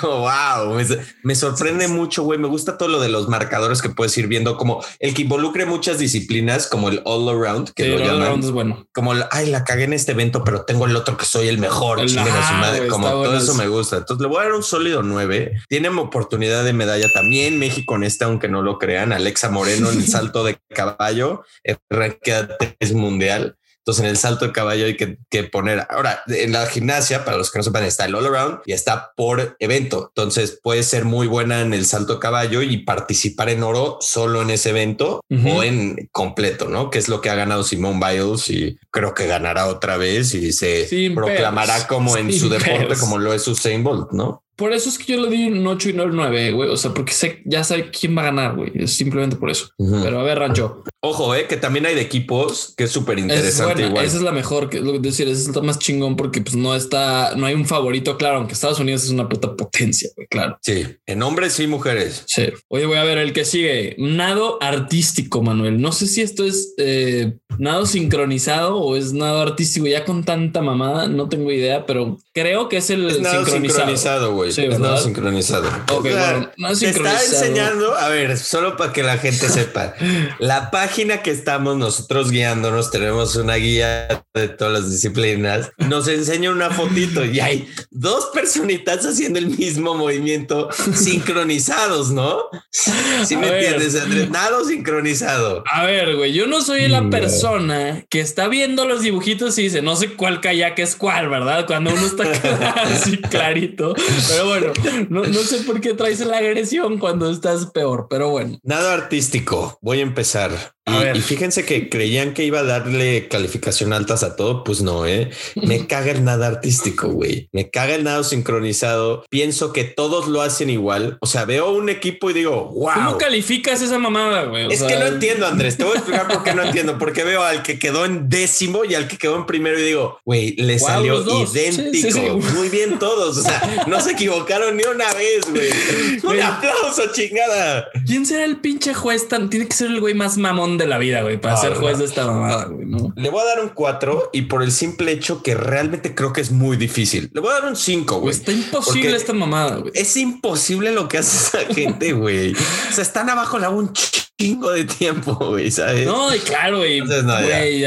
Como, wow, me, me sorprende mucho, güey. Me gusta todo lo de los marcadores que puedes ir viendo, como el que involucre muchas disciplinas, como el all around, que Sí, lo el llaman. all-around es bueno. Como, el, ay, la cagué en este evento, pero tengo el otro que soy el mejor. El- chinguen a su ajá, madre. Como todo eso eso. me gusta. Entonces le voy a dar un sólido 9. Tienen oportunidad de medalla también. México en este, aunque no lo crean. Alexa Moreno en el salto de caballo, eh, 3 mundial. Entonces en el salto de caballo hay que, que poner. Ahora, en la gimnasia, para los que no sepan, está el all around y está por evento. Entonces puede ser muy buena en el salto de caballo y participar en oro solo en ese evento o en completo, ¿no? Que es lo que ha ganado Simone Biles y creo que ganará otra vez y se Sin proclamará pedos. como en Sin su deporte pedos. como lo es Usain Bolt, ¿no? Por eso es que yo le di un 8 y no el 9, güey. O sea, porque sé, ya sé quién va a ganar, güey. Es simplemente por eso. Pero a ver, Rancho. Ojo, eh, que también hay de equipos que es súper Es interesante igual. Esa es la mejor, que es lo que decir, esa es la más chingón porque pues no está, no hay un favorito, claro, aunque Estados Unidos es una puta potencia, güey, claro. Sí, en hombres y mujeres. Sí. Oye, voy a ver el que sigue. Nado artístico, Manuel. No sé si esto es eh, nado sincronizado o es nado artístico. Ya con tanta mamada, no tengo idea, pero creo que es el Es sincronizado. sincronizado, güey. Sí, es ¿verdad? nada sincronizado. Ok, O sea, bueno, nada te está enseñando, a ver, solo para que la gente sepa, la página que estamos nosotros guiándonos, tenemos una guía de todas las disciplinas, nos enseña una fotito y hay dos personitas haciendo el mismo movimiento sincronizados, ¿no? Si A me ver. entiendes, Andrés, nada sincronizado. A ver, güey, yo no soy la Mm, persona que está viendo los dibujitos y dice, no sé cuál kayak es cuál, ¿verdad? Cuando uno está así clarito. Pero bueno, no, no sé por qué traes la agresión cuando estás peor, pero bueno. Nada artístico. Voy a empezar. Y, y fíjense que creían que iba a darle calificación altas a todo. Pues no, eh. Me caga el nada artístico, güey. Me caga el nado sincronizado. Pienso que todos lo hacen igual. O sea, veo un equipo y digo, ¿Cómo wow. calificas esa mamada, güey? Es sea, que no entiendo, Andrés. Te voy a explicar por qué no entiendo. Porque veo al que quedó en décimo y al que quedó en primero y digo, güey, le Wow, salió idéntico. Sí, sí, sí. Muy bien todos. O sea, no se equivocaron ni una vez, güey. Güey. Un aplauso, chingada. ¿Quién será el pinche juez tan? Tiene que ser el güey más mamón de la vida, güey, para Ah, ser juez de esta mamada, güey, ¿no? Le voy a dar un 4 y por el simple hecho que realmente creo que es muy difícil. Le voy a dar un 5, Güey, está imposible esta mamada, güey. Es imposible lo que hace esa gente, güey. O sea, están abajo la un chingo de tiempo, güey, ¿sabes? No, y claro, güey, no,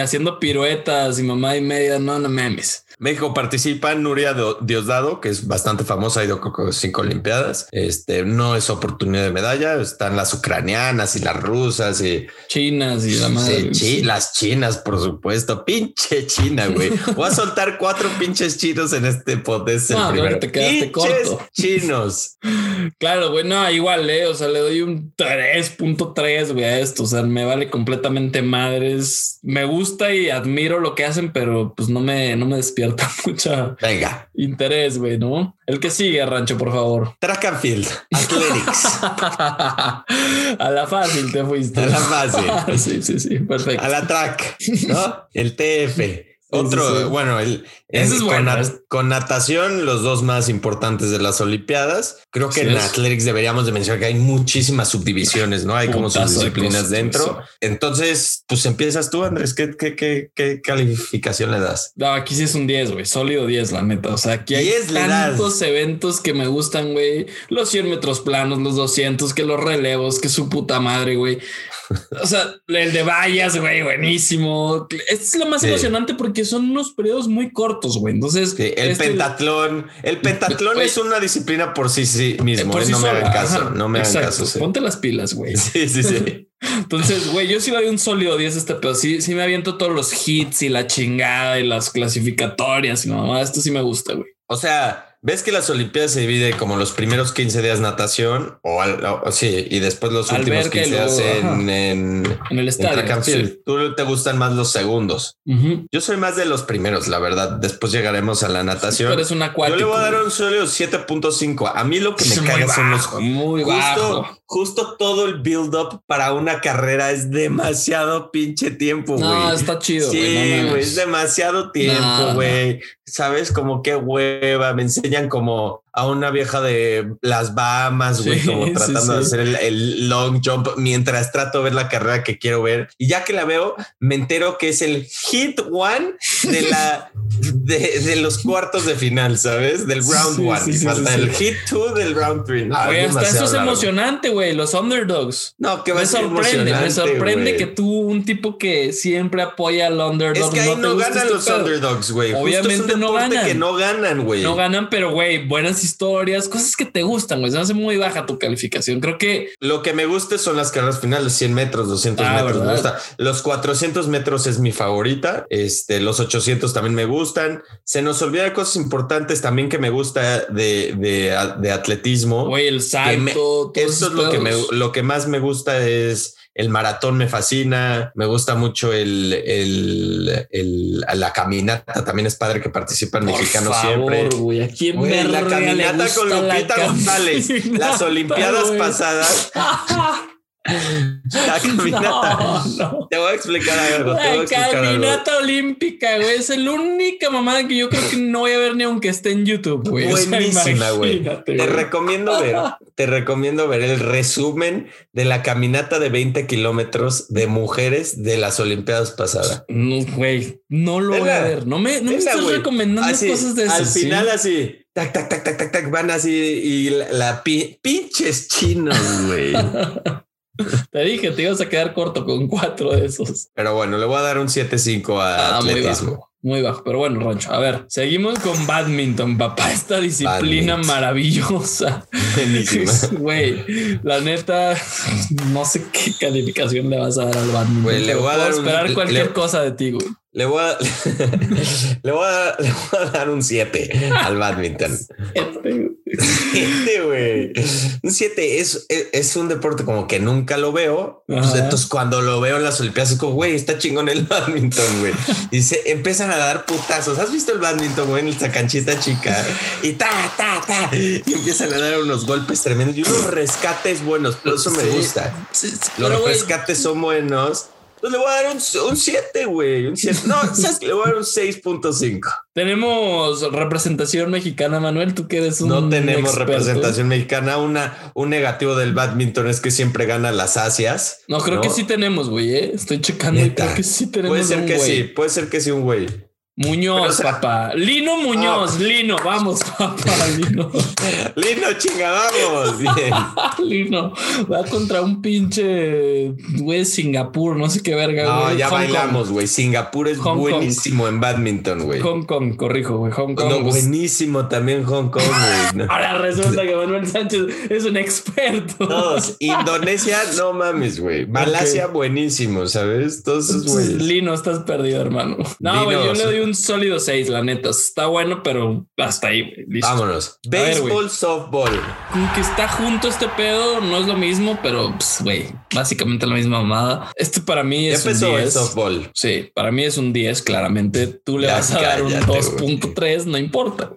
haciendo piruetas y mamá y media, no, no mames. México participa Nuria Do- Diosdado, que es bastante famosa, ha ido que cinco Olimpiadas. Este no es oportunidad de medalla. Están las ucranianas y las rusas y Chinas y la madre. Sí, chi- las chinas, por supuesto. Pinche China, güey. Voy a soltar cuatro pinches chinos en este podcast. No, primero. te quedaste Pinches corto. chinos. Claro, güey, no, igual, eh. O sea, le doy un 3.3, güey, a esto. O sea, me vale completamente madres. Me gusta y admiro lo que hacen, pero pues no me, no me despierta mucha Venga. interés, güey, ¿no? El que sigue, Rancho, por favor. Track and field. Athletics. a la fácil te fuiste. A la fácil. sí, sí, sí, perfecto. A la track, ¿no? El TF. Otro, bueno, el, con, natación, los dos más importantes de las Olimpiadas. Creo que en Athletics deberíamos de mencionar que hay muchísimas subdivisiones, ¿no? Hay como subdisciplinas dentro. Entonces, pues empiezas tú, Andrés. ¿Qué, qué, qué, qué calificación le das? No, aquí sí es un 10, güey. Sólido 10, la neta. O sea, aquí hay tantos eventos que me gustan, güey. Los 100 metros planos, los 200, que los relevos, que su puta madre, güey. O sea, el de vallas, güey, buenísimo. Es lo más emocionante porque son unos periodos muy cortos, güey. Entonces, el este pentatlón, el pentatlón es una disciplina por sí, sí mismo. ¿eh? no me hagan caso, no me hagan caso. Ponte las pilas, güey. Sí, sí, sí. Entonces, güey, yo sí doy un sólido 10 a este pero Sí, sí me aviento todos los hits y la chingada y las clasificatorias y no, esto sí me gusta, güey. O sea, ¿Ves que las Olimpiadas se divide como los primeros 15 días natación o, sí, y después los últimos 15 días en, en, el estadio? Tú te gustan más los segundos. Yo soy más de los primeros, la verdad. Después llegaremos a la natación. Pero es una Yo le voy a dar un sólido 7.5. A mí lo que me cae son los muy justo, justo todo el build up para una carrera es demasiado pinche tiempo, güey. No, está chido. Sí, güey, es demasiado tiempo, güey. Sabes como qué hueva, me enseñan como a una vieja de las Bahamas, güey, como tratando de hacer el, long jump mientras trato de ver la carrera que quiero ver. Y ya que la veo, me entero que es el hit one de la de, los cuartos de final, ¿sabes? Del round one. Falta el hit two del round three. hasta eso es emocionante, güey. Los underdogs. No, que me sorprende, me sorprende que tú, un tipo que siempre apoya al underdog. Es que ahí no, ganan este los underdogs, güey. Obviamente no ganan. que no ganan, güey. No ganan, pero güey, buenas historias, cosas que te gustan, güey. Se hace muy baja tu calificación. Creo que lo que me gusta son las carreras finales, 100 metros, 200 ah, metros. Me gusta. Los 400 metros es mi favorita. Este, los 800 también me gustan. Se nos olvida cosas importantes también que me gusta de, de, atletismo. Güey, el salto. eso es lo que, me, lo que más me gusta es el maratón me fascina, me gusta mucho el, el, el la caminata, también es padre que participan mexicanos siempre. la caminata con Lupita González, las Olimpiadas pasadas. La caminata. Te voy a explicar algo. La caminata olímpica, güey. Es la única mamada que yo creo que no voy a ver ni aunque esté en YouTube, güey. Buenísima, güey. te recomiendo ver, te recomiendo ver el resumen de la caminata de 20 kilómetros de mujeres de las Olimpiadas pasadas. No, güey, no lo voy a ver. No me, no me estás recomendando cosas de eso. Al final, así, tac, tac, tac, tac, tac, tac, van así y la, pinches chinos, güey. Te dije, te ibas a quedar corto con cuatro de esos. Pero bueno, le voy a dar un 7-5 a ah, atletismo. Muy bajo, pero bueno, Rancho. A ver, seguimos con badminton, papá. Esta disciplina maravillosa. Güey, la neta, no sé qué calificación le vas a dar al badminton. le voy a dar esperar cualquier cosa de ti, güey. Le voy a, le voy a, dar un 7 al badminton. 7, güey. Un 7 es, es, un deporte como que nunca lo veo. Pues entonces, cuando lo veo en las Olimpiadas, es como, güey, está chingón el badminton, güey. Y se empiezan a dar putazos. ¿Has visto el badminton, güey, en esta canchita chica? Y ta, ta, ta. Y empiezan a dar unos golpes tremendos y unos rescates buenos. Por eso me gusta. Los rescates son buenos pues le voy a dar un 7, güey. Un 7. No, ¿sabes Le voy a dar un 6.5. Tenemos representación mexicana, Manuel. Tú que eres un. No tenemos representación mexicana. Una, un negativo del badminton es que siempre gana las Asias. No, creo que sí tenemos, güey. ¿eh? Estoy checando y creo que sí tenemos. Puede ser que sí, puede ser que sí, un güey. Muñoz, papá. Lino Muñoz, Lino, vamos, papá, Lino. Lino, chinga, vamos. Bien. Lino, va contra un pinche, güey, Singapur, no sé qué verga, No, ya bailamos, güey. Singapur es buenísimo en badminton, güey. Hong Kong, corrijo, güey. Hong Kong. No, buenísimo también Hong Kong, güey. Ahora resulta que Manuel Sánchez es un experto. Todos. Indonesia, no mames, güey. Malasia, buenísimo, ¿sabes? Todos esos güey. Lino, estás perdido, hermano. No, güey, yo le doy un un sólido 6, la neta. Está bueno, pero hasta ahí. Listo. Vámonos. Béisbol, softball. Como que está junto este pedo, no es lo mismo, pero pues, güey, básicamente la misma mamada. Este para mí es un 10. softball. Sí, para mí es un 10, claramente. Tú le vas a dar un 2.3, no importa.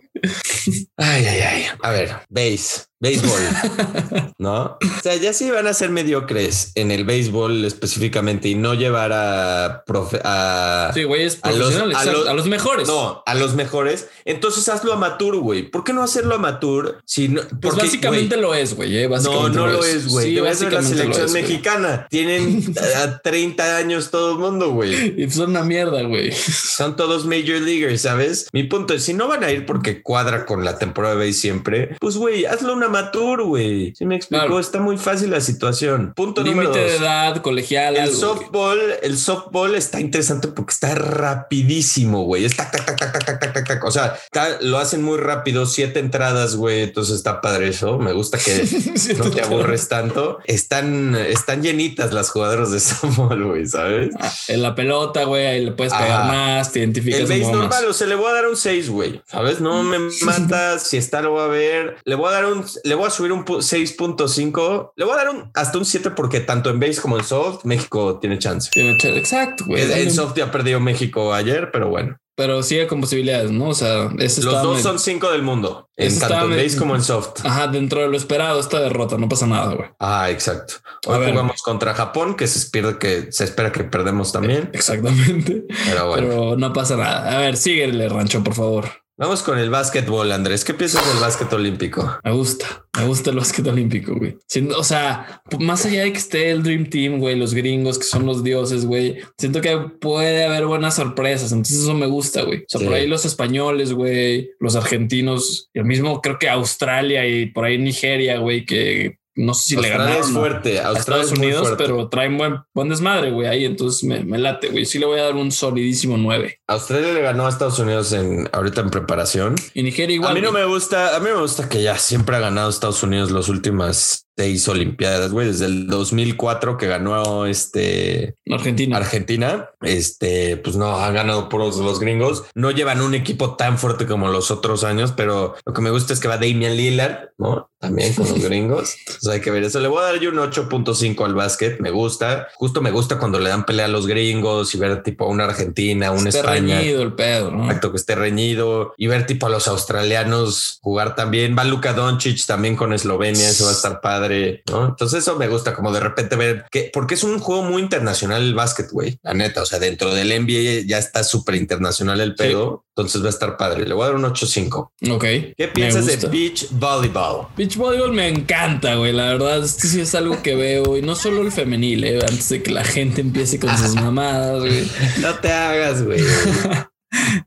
Ay, ay, ay. A ver, base. béisbol, ¿no? O sea, ya si van a ser mediocres en el béisbol específicamente y no llevar a, profe- a Sí, güey, es A los- a a mejores. no, a los mejores, entonces hazlo amateur, güey. ¿Por qué no hacerlo amateur si no? Pues porque, básicamente güey, lo es, güey. eh, no, no lo es, güey. Sí, ves en la selección es, mexicana. Tienen a 30 años todo el mundo, güey. Y son una mierda, güey. Son todos major leaguers, ¿sabes? Mi punto es, si no van a ir porque cuadra con la temporada de siempre, pues güey, hazlo una matur, güey. Si me explicó, está muy fácil la situación. Punto Límite de edad, colegial. El softball, el softball está interesante porque está rapidísimo, güey. Es tac, tac, tac, tac, tac, tac, tac, tac. O sea, lo hacen muy rápido, siete entradas, güey. Entonces está padre eso. Me gusta que no te aburres tanto. Están, están llenitas las jugadoras de softball, güey, ¿sabes? Ah, en la pelota, güey, ahí le puedes pegar más, te identificas. El base normal, o se le voy a dar un 6, güey. ¿Sabes? No, me matas. si está, lo voy a ver. Le voy a dar un, le voy a subir un pu- 6.5. Le voy a dar un hasta un 7 porque tanto en base como en soft, México tiene chance. Tiene Exacto, güey. En soft ya perdió México ayer, pero bueno. Pero sigue con posibilidades, ¿no? O sea, ese Los dos son 5 del mundo. En tanto en base como en soft. Ajá, dentro de lo esperado, esta derrota, no pasa nada, güey. Ah, exacto. A Hoy ver. jugamos contra Japón, que se espera que se espera que perdemos también. Exactamente. Pero bueno, Pero no pasa nada. A ver, síguele, Rancho, por favor. Vamos con el básquetbol, Andrés. ¿Qué piensas del básquet olímpico? Me gusta, me gusta el básquet olímpico, güey. Sin- o sea, más allá de que esté el Dream Team, güey, los gringos que son los dioses, güey, siento que puede haber buenas sorpresas. Entonces eso me gusta, güey. O sea, Sí. por ahí los españoles, güey, los argentinos, y el mismo creo que Australia y por ahí Nigeria, güey, que no sé si le ganaron es fuerte. a Australia Estados Unidos, fuerte. pero traen buen, buen desmadre, güey, ahí. Entonces me, me late, güey. Sí le voy a dar un solidísimo 9. Australia le ganó a Estados Unidos en ahorita en preparación. Y Nigeria igual. a mí no güey. me gusta, a mí me gusta que ya siempre ha ganado Estados Unidos las últimas seis Olimpiadas, güey, desde el 2004 que ganó este Argentina. Argentina, este, pues no, han ganado por los gringos. No llevan un equipo tan fuerte como los otros años, pero lo que me gusta es que va Damian Lillard, ¿no? También con los gringos. Entonces hay que ver eso. Le voy a dar yo un 8.5 al básquet. Me gusta. Justo me gusta cuando le dan pelea a los gringos y ver tipo a una Argentina, una Está España. reñido el pedo, ¿no? Exacto, que esté reñido y ver tipo a los australianos jugar también. Va Luka Doncic también con Eslovenia, eso va a estar padre, ¿no? Entonces eso me gusta como de repente ver que porque es un juego muy internacional el básquet, güey. La neta, o sea, dentro del NBA ya está súper internacional el pedo, entonces va a estar padre. Le voy a dar un 8.5. Ok. ¿Qué piensas de beach volleyball? Beach volleyball me encanta, güey. La verdad, esto sí es algo que veo y no solo el femenil, eh, antes de que la gente empiece con sus mamadas, güey. No te hagas, güey.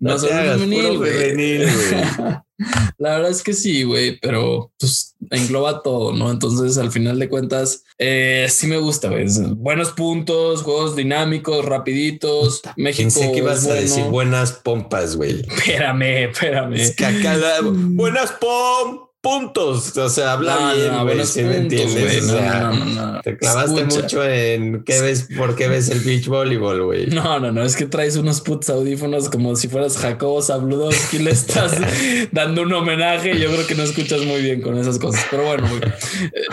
No, No te hagas, femenil, puro güey. femenil, güey. La verdad es que sí, güey, pero pues engloba todo, ¿no? Entonces, al final de cuentas, eh, sí me gusta, güey. Buenos puntos, juegos dinámicos, rapiditos. México. Pensé que ibas es a bueno. decir buenas pompas, güey. Espérame, espérame. Es que acá la- buenas pom puntos. O sea, habla No, bien, no, güey. ¿sí me entiendes? güey. O sea, no, no, no. Te clavaste Escucha. mucho en qué ves, por qué ves el beach voleibol, güey. No, no, no, es que traes unos putos audífonos como si fueras Jacobo Zabludowski, le estás dando un homenaje yo creo que no escuchas muy bien con esas cosas. Pero bueno, güey.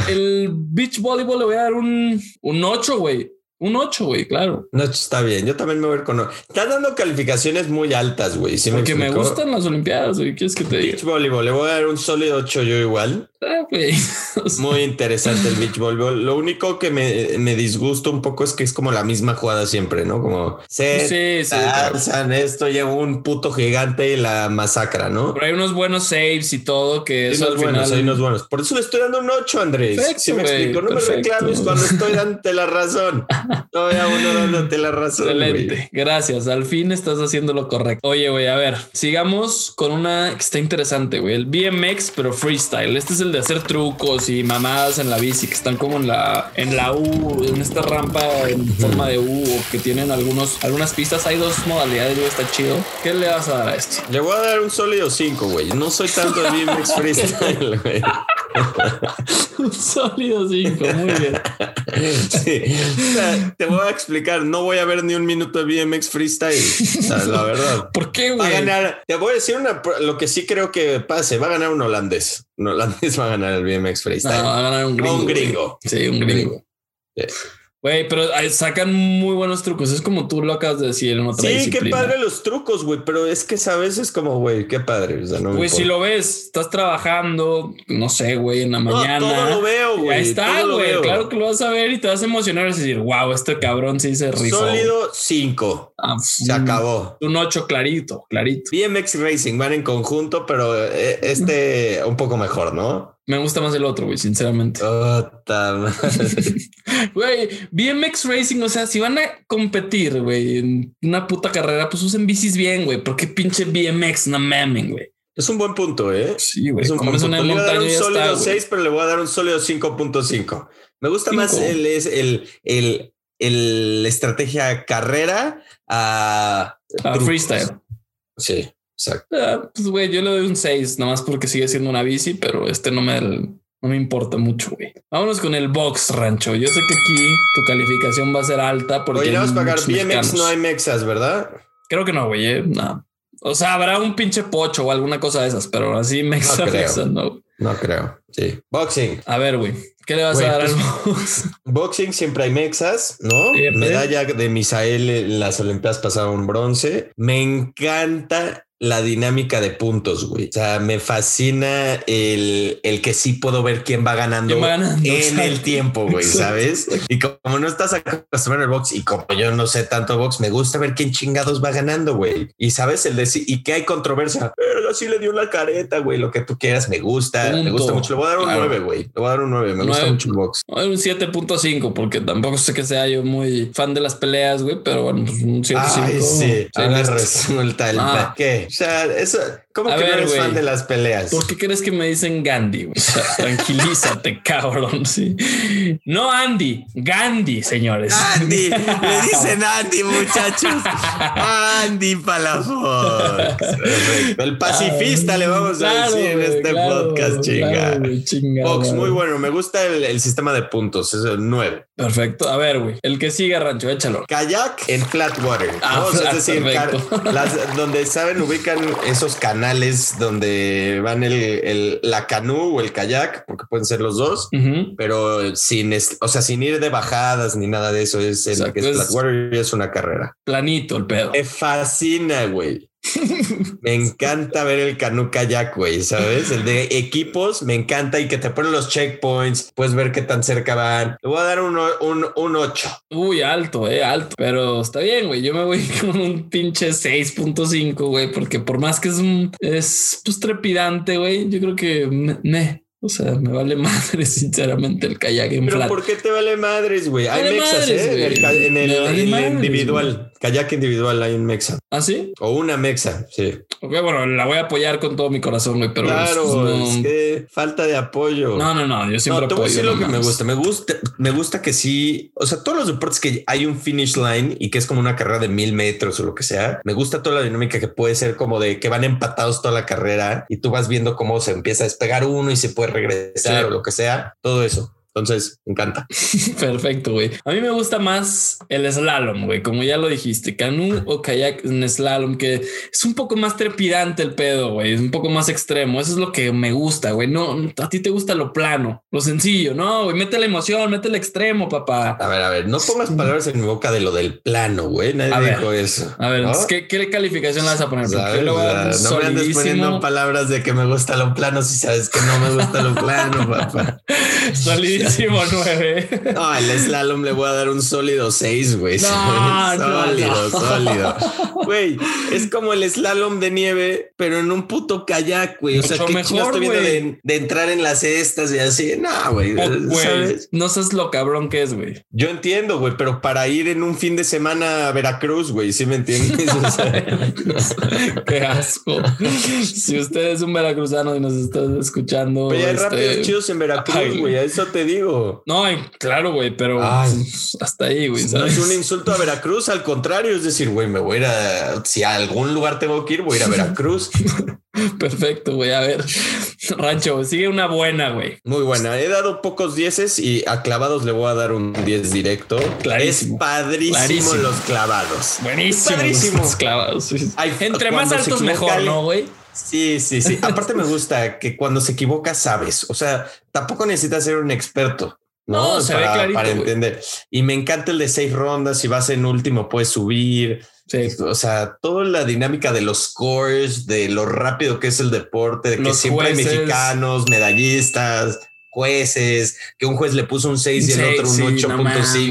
El beach volleyball le voy a dar un, un 8, güey. Un 8, güey, claro. No, está bien. Yo también me voy a ir con. Estás dando calificaciones muy altas, güey. ¿Sí Porque me gustan las Olimpiadas, güey. ¿Quieres que te diga? Beach voleibol, le voy a dar un sólido 8 yo igual. Ah, sea, Muy interesante el beach voleibol. Lo único que me, me disgusta un poco es que es como la misma jugada siempre, ¿no? Como se Sí, sí, claro. esto, lleva un puto gigante y la masacra, ¿no? Pero hay unos buenos saves y todo que eso unos al buenos, final. hay unos buenos. Por eso le estoy dando un 8, Andrés. Perfecto, ¿Sí me explico? No perfecto. me reclames cuando estoy dándote la razón. Vea uno dándote la razón. Excelente. Gracias. Al fin estás haciendo lo correcto. Oye, güey, a ver, sigamos con una que está interesante, güey. El BMX, pero freestyle. Este es el de hacer trucos y mamadas en la bici que están como en la, en la U, en esta rampa en forma de U o que tienen algunos, algunas pistas. Hay dos modalidades, güey. Está chido. ¿Qué le vas a dar a este? Le voy a dar un sólido 5, güey. No soy tanto de BMX freestyle, güey. Un sólido 5. Muy bien. Sí. O sea, te voy a explicar. No voy a ver ni un minuto de BMX freestyle. O sea, la verdad. ¿Por qué, Va a güey? ganar. Te voy a decir una, lo que sí creo que pase. Va a ganar un holandés. Un holandés va a ganar el BMX No, freestyle. va a ganar un No, gringo. un gringo. Sí, un gringo. Sí. Güey, pero sacan muy buenos trucos. Es como tú lo acabas de decir en otra Sí, qué padre los trucos, güey. Pero es que sabes, es como, güey, qué padre. O güey, si lo ves, estás trabajando, no sé, güey, en la mañana. No, todo lo veo, güey. Ahí está, güey. Claro que lo vas a ver y te vas a emocionar y decir, wow, este cabrón sí se rifó. Sólido 5. Ah, se acabó. Un 8 clarito, clarito. BMX Racing van en conjunto, pero eh, este un poco mejor, ¿no? Me gusta más el otro, güey, sinceramente. Güey, BMX Racing, o sea, si van a competir, güey, en una puta carrera, pues usen bicis bien, güey. Porque pinche BMX, no mamen, güey. Es un buen punto, ¿eh? Sí, güey. Es un buen punto. Le voy a dar un sólido 6, pero le voy a dar un sólido 5.5. Me gusta más el, el, el, el, estrategia carrera a, a freestyle. Sí. Exacto. Ah, pues, güey, yo le doy un 6, nada más porque sigue siendo una bici, pero este no me, no me importa mucho, güey. Vámonos con el box, Rancho. Yo sé que aquí tu calificación va a ser alta porque. Oye, vamos a pagar BMX, no hay mexas, ¿verdad? Creo que no, güey. Eh, no. O sea, habrá un pinche pocho o alguna cosa de esas, pero así mexa, no no. No creo. Sí. Boxing. A ver, güey. ¿Qué le vas a dar al pues, box? Boxing siempre hay mexas, ¿no? Medalla de Misael en las Olimpiadas pasaron bronce. Me encanta la dinámica de puntos, güey. O sea, me fascina el, el que sí puedo ver quién va ganando, en el tiempo, güey, ¿sabes? Y como no estás acostumbrado al box y como yo no sé tanto box, me gusta ver quién chingados va ganando, güey. Y sabes el decir, y que hay controversia, pero así le dio la careta, güey, lo que tú quieras, me gusta, me gusta mucho. Le voy a dar un 9, güey. Le voy a dar un 9, me gusta mucho el box. Un 7.5, porque tampoco sé que sea yo muy fan de las peleas, güey, pero bueno, pues un 7.5. Ay, sí, ahora resulta el... Ah. ¿Qué? O sea, eso, ¿cómo que no eres fan de las peleas? ¿Por qué crees que me dicen Gandhi? O sea, tranquilízate, cabrón. Sí. No Andy, Gandhi, señores. Andy, le dicen Andy, muchachos. Andy Palafox. El pacifista le vamos a decir en este podcast, chinga. Fox, muy bueno. Me gusta el, sistema de puntos. Es el 9. Perfecto. A ver, güey. El que sigue, Rancho, échalo. Kayak en flat water. Ah, es decir, donde saben, ubican esos canales donde van el, la canú o el kayak, porque pueden ser los dos, pero sin, o sea, sin ir de bajadas ni nada de eso. Es el que es flat water y es una carrera. Planito el pedo. Me fascina, güey. me encanta ver el canoe kayak, güey, ¿sabes? El de equipos me encanta y que te ponen los checkpoints, puedes ver qué tan cerca van. Le voy a dar un, un, un 8. Uy, alto, eh, alto. Pero está bien, güey. Yo me voy con un pinche 6.5, güey, porque por más que es un, es pues trepidante, güey, yo creo que me, o sea, me vale madre, sinceramente, el kayak en ¿Pero por qué te vale madres, güey? Hay mexas, ¿eh? En el, en el individual. Kayak individual hay un mexa. ¿Ah, sí? O una mexa, sí. Ok, bueno, la voy a apoyar con todo mi corazón, güey, pero... Claro, es que falta de apoyo. No, no, no, yo siempre no, apoyo. lo que me gusta. Me gusta, me gusta que sí... O sea, todos los deportes que hay un finish line y que es como una carrera de mil metros o lo que sea, me gusta toda la dinámica que puede ser como de que van empatados toda la carrera y tú vas viendo cómo se empieza a despegar uno y se puede regresar o lo que sea. Todo eso. Entonces, me encanta. Perfecto, güey. A mí me gusta más el slalom, güey, como ya lo dijiste, canú o kayak en slalom, que es un poco más trepidante el pedo, güey, es un poco más extremo. Eso es lo que me gusta, güey. No, a ti te gusta lo plano, lo sencillo, no, güey, mete la emoción, mete el extremo, papá. A ver, a ver, no pongas palabras en mi boca de lo del plano, güey. Nadie dijo eso. A ver, ¿qué, calificación le vas a poner? no me andes poniendo palabras de que me gusta lo plano si sabes que no me gusta lo plano, papá. Solidísimo 9. No, el slalom le voy a dar un sólido 6, güey. sólido, sólido. Güey, es como el slalom de nieve, pero en un puto kayak, güey. O sea, que estoy viendo de, de, entrar en las cestas y así. No, güey. No sabes lo cabrón que es, güey. Yo entiendo, güey, pero para ir en un fin de semana a Veracruz, güey, ¿sí me entiendes? Qué asco. Si usted es un veracruzano y nos está escuchando. Pero hay este... rápidos chidos en Veracruz, güey. Eso te digo. No, claro, güey, pero hasta ahí, güey. No es un insulto a Veracruz, al contrario, es decir, güey, me voy a ir a, si a algún lugar tengo que ir, voy a ir a Veracruz. Perfecto, güey. A ver, Rancho, sigue una buena, güey. Muy buena. He dado pocos dieces y a clavados le voy a dar un 10 directo. Clarísimo. Es padrísimo los clavados. Buenísimo. Los clavados. Entre más altos, mejor, ¿no, güey? Sí, sí, sí. Aparte me gusta que cuando se equivoca sabes. O sea, tampoco necesitas ser un experto. ¿no? No, se ve para, clarito, para güey. entender. Y me encanta el de seis rondas. Si vas en último, puedes subir. Sí. O sea, toda la dinámica de los scores, de lo rápido que es el deporte, de que siempre hay mexicanos, medallistas, jueces, que un juez le puso un 6 y el Sí, otro un sí, no 8.5.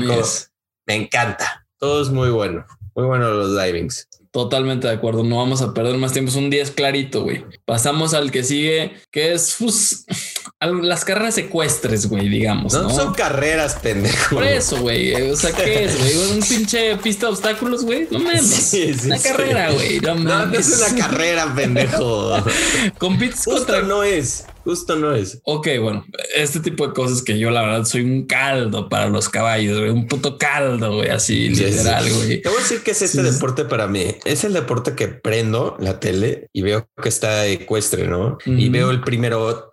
mames. me encanta. Todo es muy bueno. Muy bueno los divings. Totalmente de acuerdo. No vamos a perder más tiempo. Es un 10 clarito, güey. Pasamos al que sigue, que es pues, las carreras secuestres, güey, digamos. No, No, son carreras, pendejo. Por eso, güey. O sea, ¿qué es, güey? Un pinche pista de obstáculos, güey. No mames. Sí, sí, una sí. carrera, güey. No No, no mames. es una carrera, pendejo. Compites Justo contra. no es. Justo no es. Ok, bueno, este tipo de cosas que yo, la verdad, soy un caldo para los caballos, güey. Un puto caldo, güey. Así, Sí, literal, güey. Te voy a decir que es este deporte para mí. Es el deporte que prendo la tele y veo que está ecuestre, ¿no? Y veo el primero.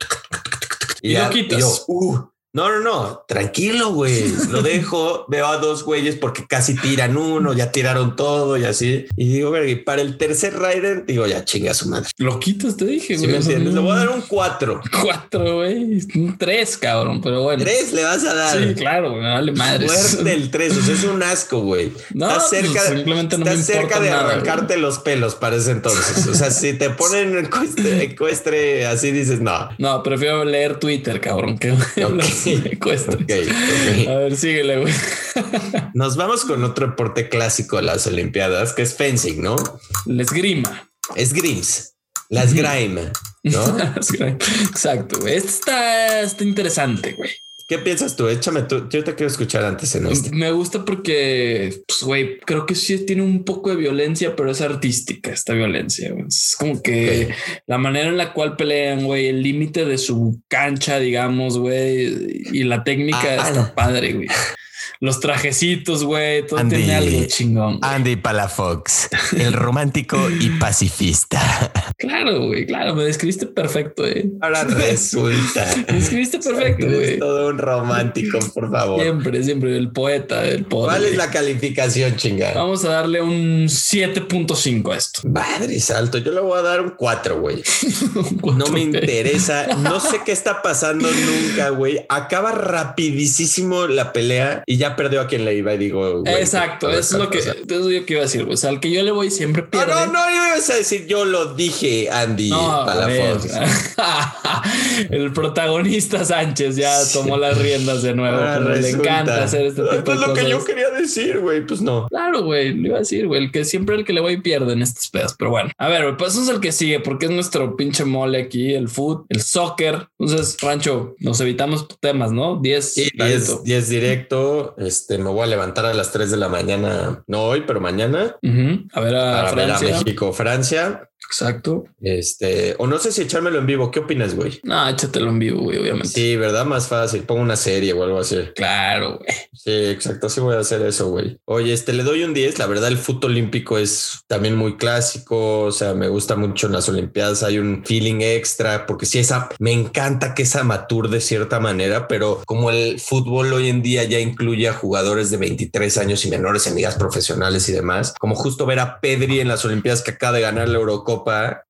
Y lo quitas. yo, uh, no, no, no, tranquilo, güey. Lo dejo, veo a dos güeyes porque casi tiran uno, ya tiraron todo y así. Y digo, verga, y para el tercer rider, digo, ya chinga su madre. Lo quitas, te dije, ¿Sí güey. me entiendes? no- Le voy a dar un cuatro. Cuatro, güey. Un tres, cabrón. Pero bueno. Tres le vas a dar. Sí, claro, güey. me Vale madre. Fuerte el 3, o sea, es un asco, güey. No, está cerca, pues, simplemente no está me importa cerca de nada, arrancarte los pelos para ese entonces. O sea, si te ponen ecuestre, ecuestre así dices, no. No, prefiero leer Twitter, cabrón, que ok. A ver, síguele, güey. Nos vamos con otro deporte clásico de las Olimpiadas, que es fencing, ¿no? La esgrima. Esgrims, las grime, ¿no? Exacto, está, está interesante, güey. ¿Qué piensas tú? Échame tú. Yo te quiero escuchar antes en este. Me gusta porque, pues, güey, creo que sí tiene un poco de violencia, pero es artística esta violencia. Es como que la manera en la cual pelean, güey, el límite de su cancha, digamos, güey, y la técnica Ah, está no. padre, güey. Los trajecitos, güey, todo Andy. tiene algo chingón. güey. Andy Palafox, el romántico y pacifista. Claro, güey, claro, me describiste perfecto, eh. Ahora resulta. Me describiste perfecto, güey. todo un romántico, por favor. Siempre, siempre, el poeta, el poeta. ¿Cuál es la calificación, chingada? Vamos a darle un 7.5 a esto. Madre salto, yo le voy a dar un 4, güey. No me interesa, no sé qué está pasando nunca, güey. Acaba rapidísimo la pelea y ya perdió a quien le iba y digo, güey, Exacto, ¿qué eso es lo que, eso es lo que iba a decir. O sea, al que yo le voy siempre pierde. no, no, ibas a decir, yo lo dije, Andy No, el protagonista Sánchez ya tomó las riendas de nuevo. Pero le encanta hacer este tipo Pues de lo que yo quería decir, güey, pues no. Claro, güey, le iba a decir, güey, el que siempre el que le voy pierde en estos pedos. Pero bueno, a ver, güey, pasamos al que sigue, porque es nuestro pinche mole aquí, el foot, el soccer. Entonces, Rancho, nos evitamos temas, ¿no? 10. Sí, clarito. 10, 10 Este, me voy a levantar a las 3 de la mañana, no hoy, pero mañana. A ver a para ver a. México, Francia. Exacto. Este, o no sé si echármelo en vivo. ¿Qué opinas, güey? No, échatelo en vivo, güey, obviamente. Sí, ¿verdad? Más fácil. Pongo una serie o algo así. Claro, güey. Sí, exacto. Sí voy a hacer eso, güey. Oye, este, le doy un 10. La verdad, el fútbol olímpico es también muy clásico. O sea, me gusta mucho en las Olimpiadas. Hay un feeling extra porque sí, esa, me encanta que es amateur de cierta manera, pero como el fútbol hoy en día ya incluye a jugadores de 23 años y menores en ligas profesionales y demás, como justo ver a Pedri en las Olimpiadas que acaba de ganar la Eurocopa,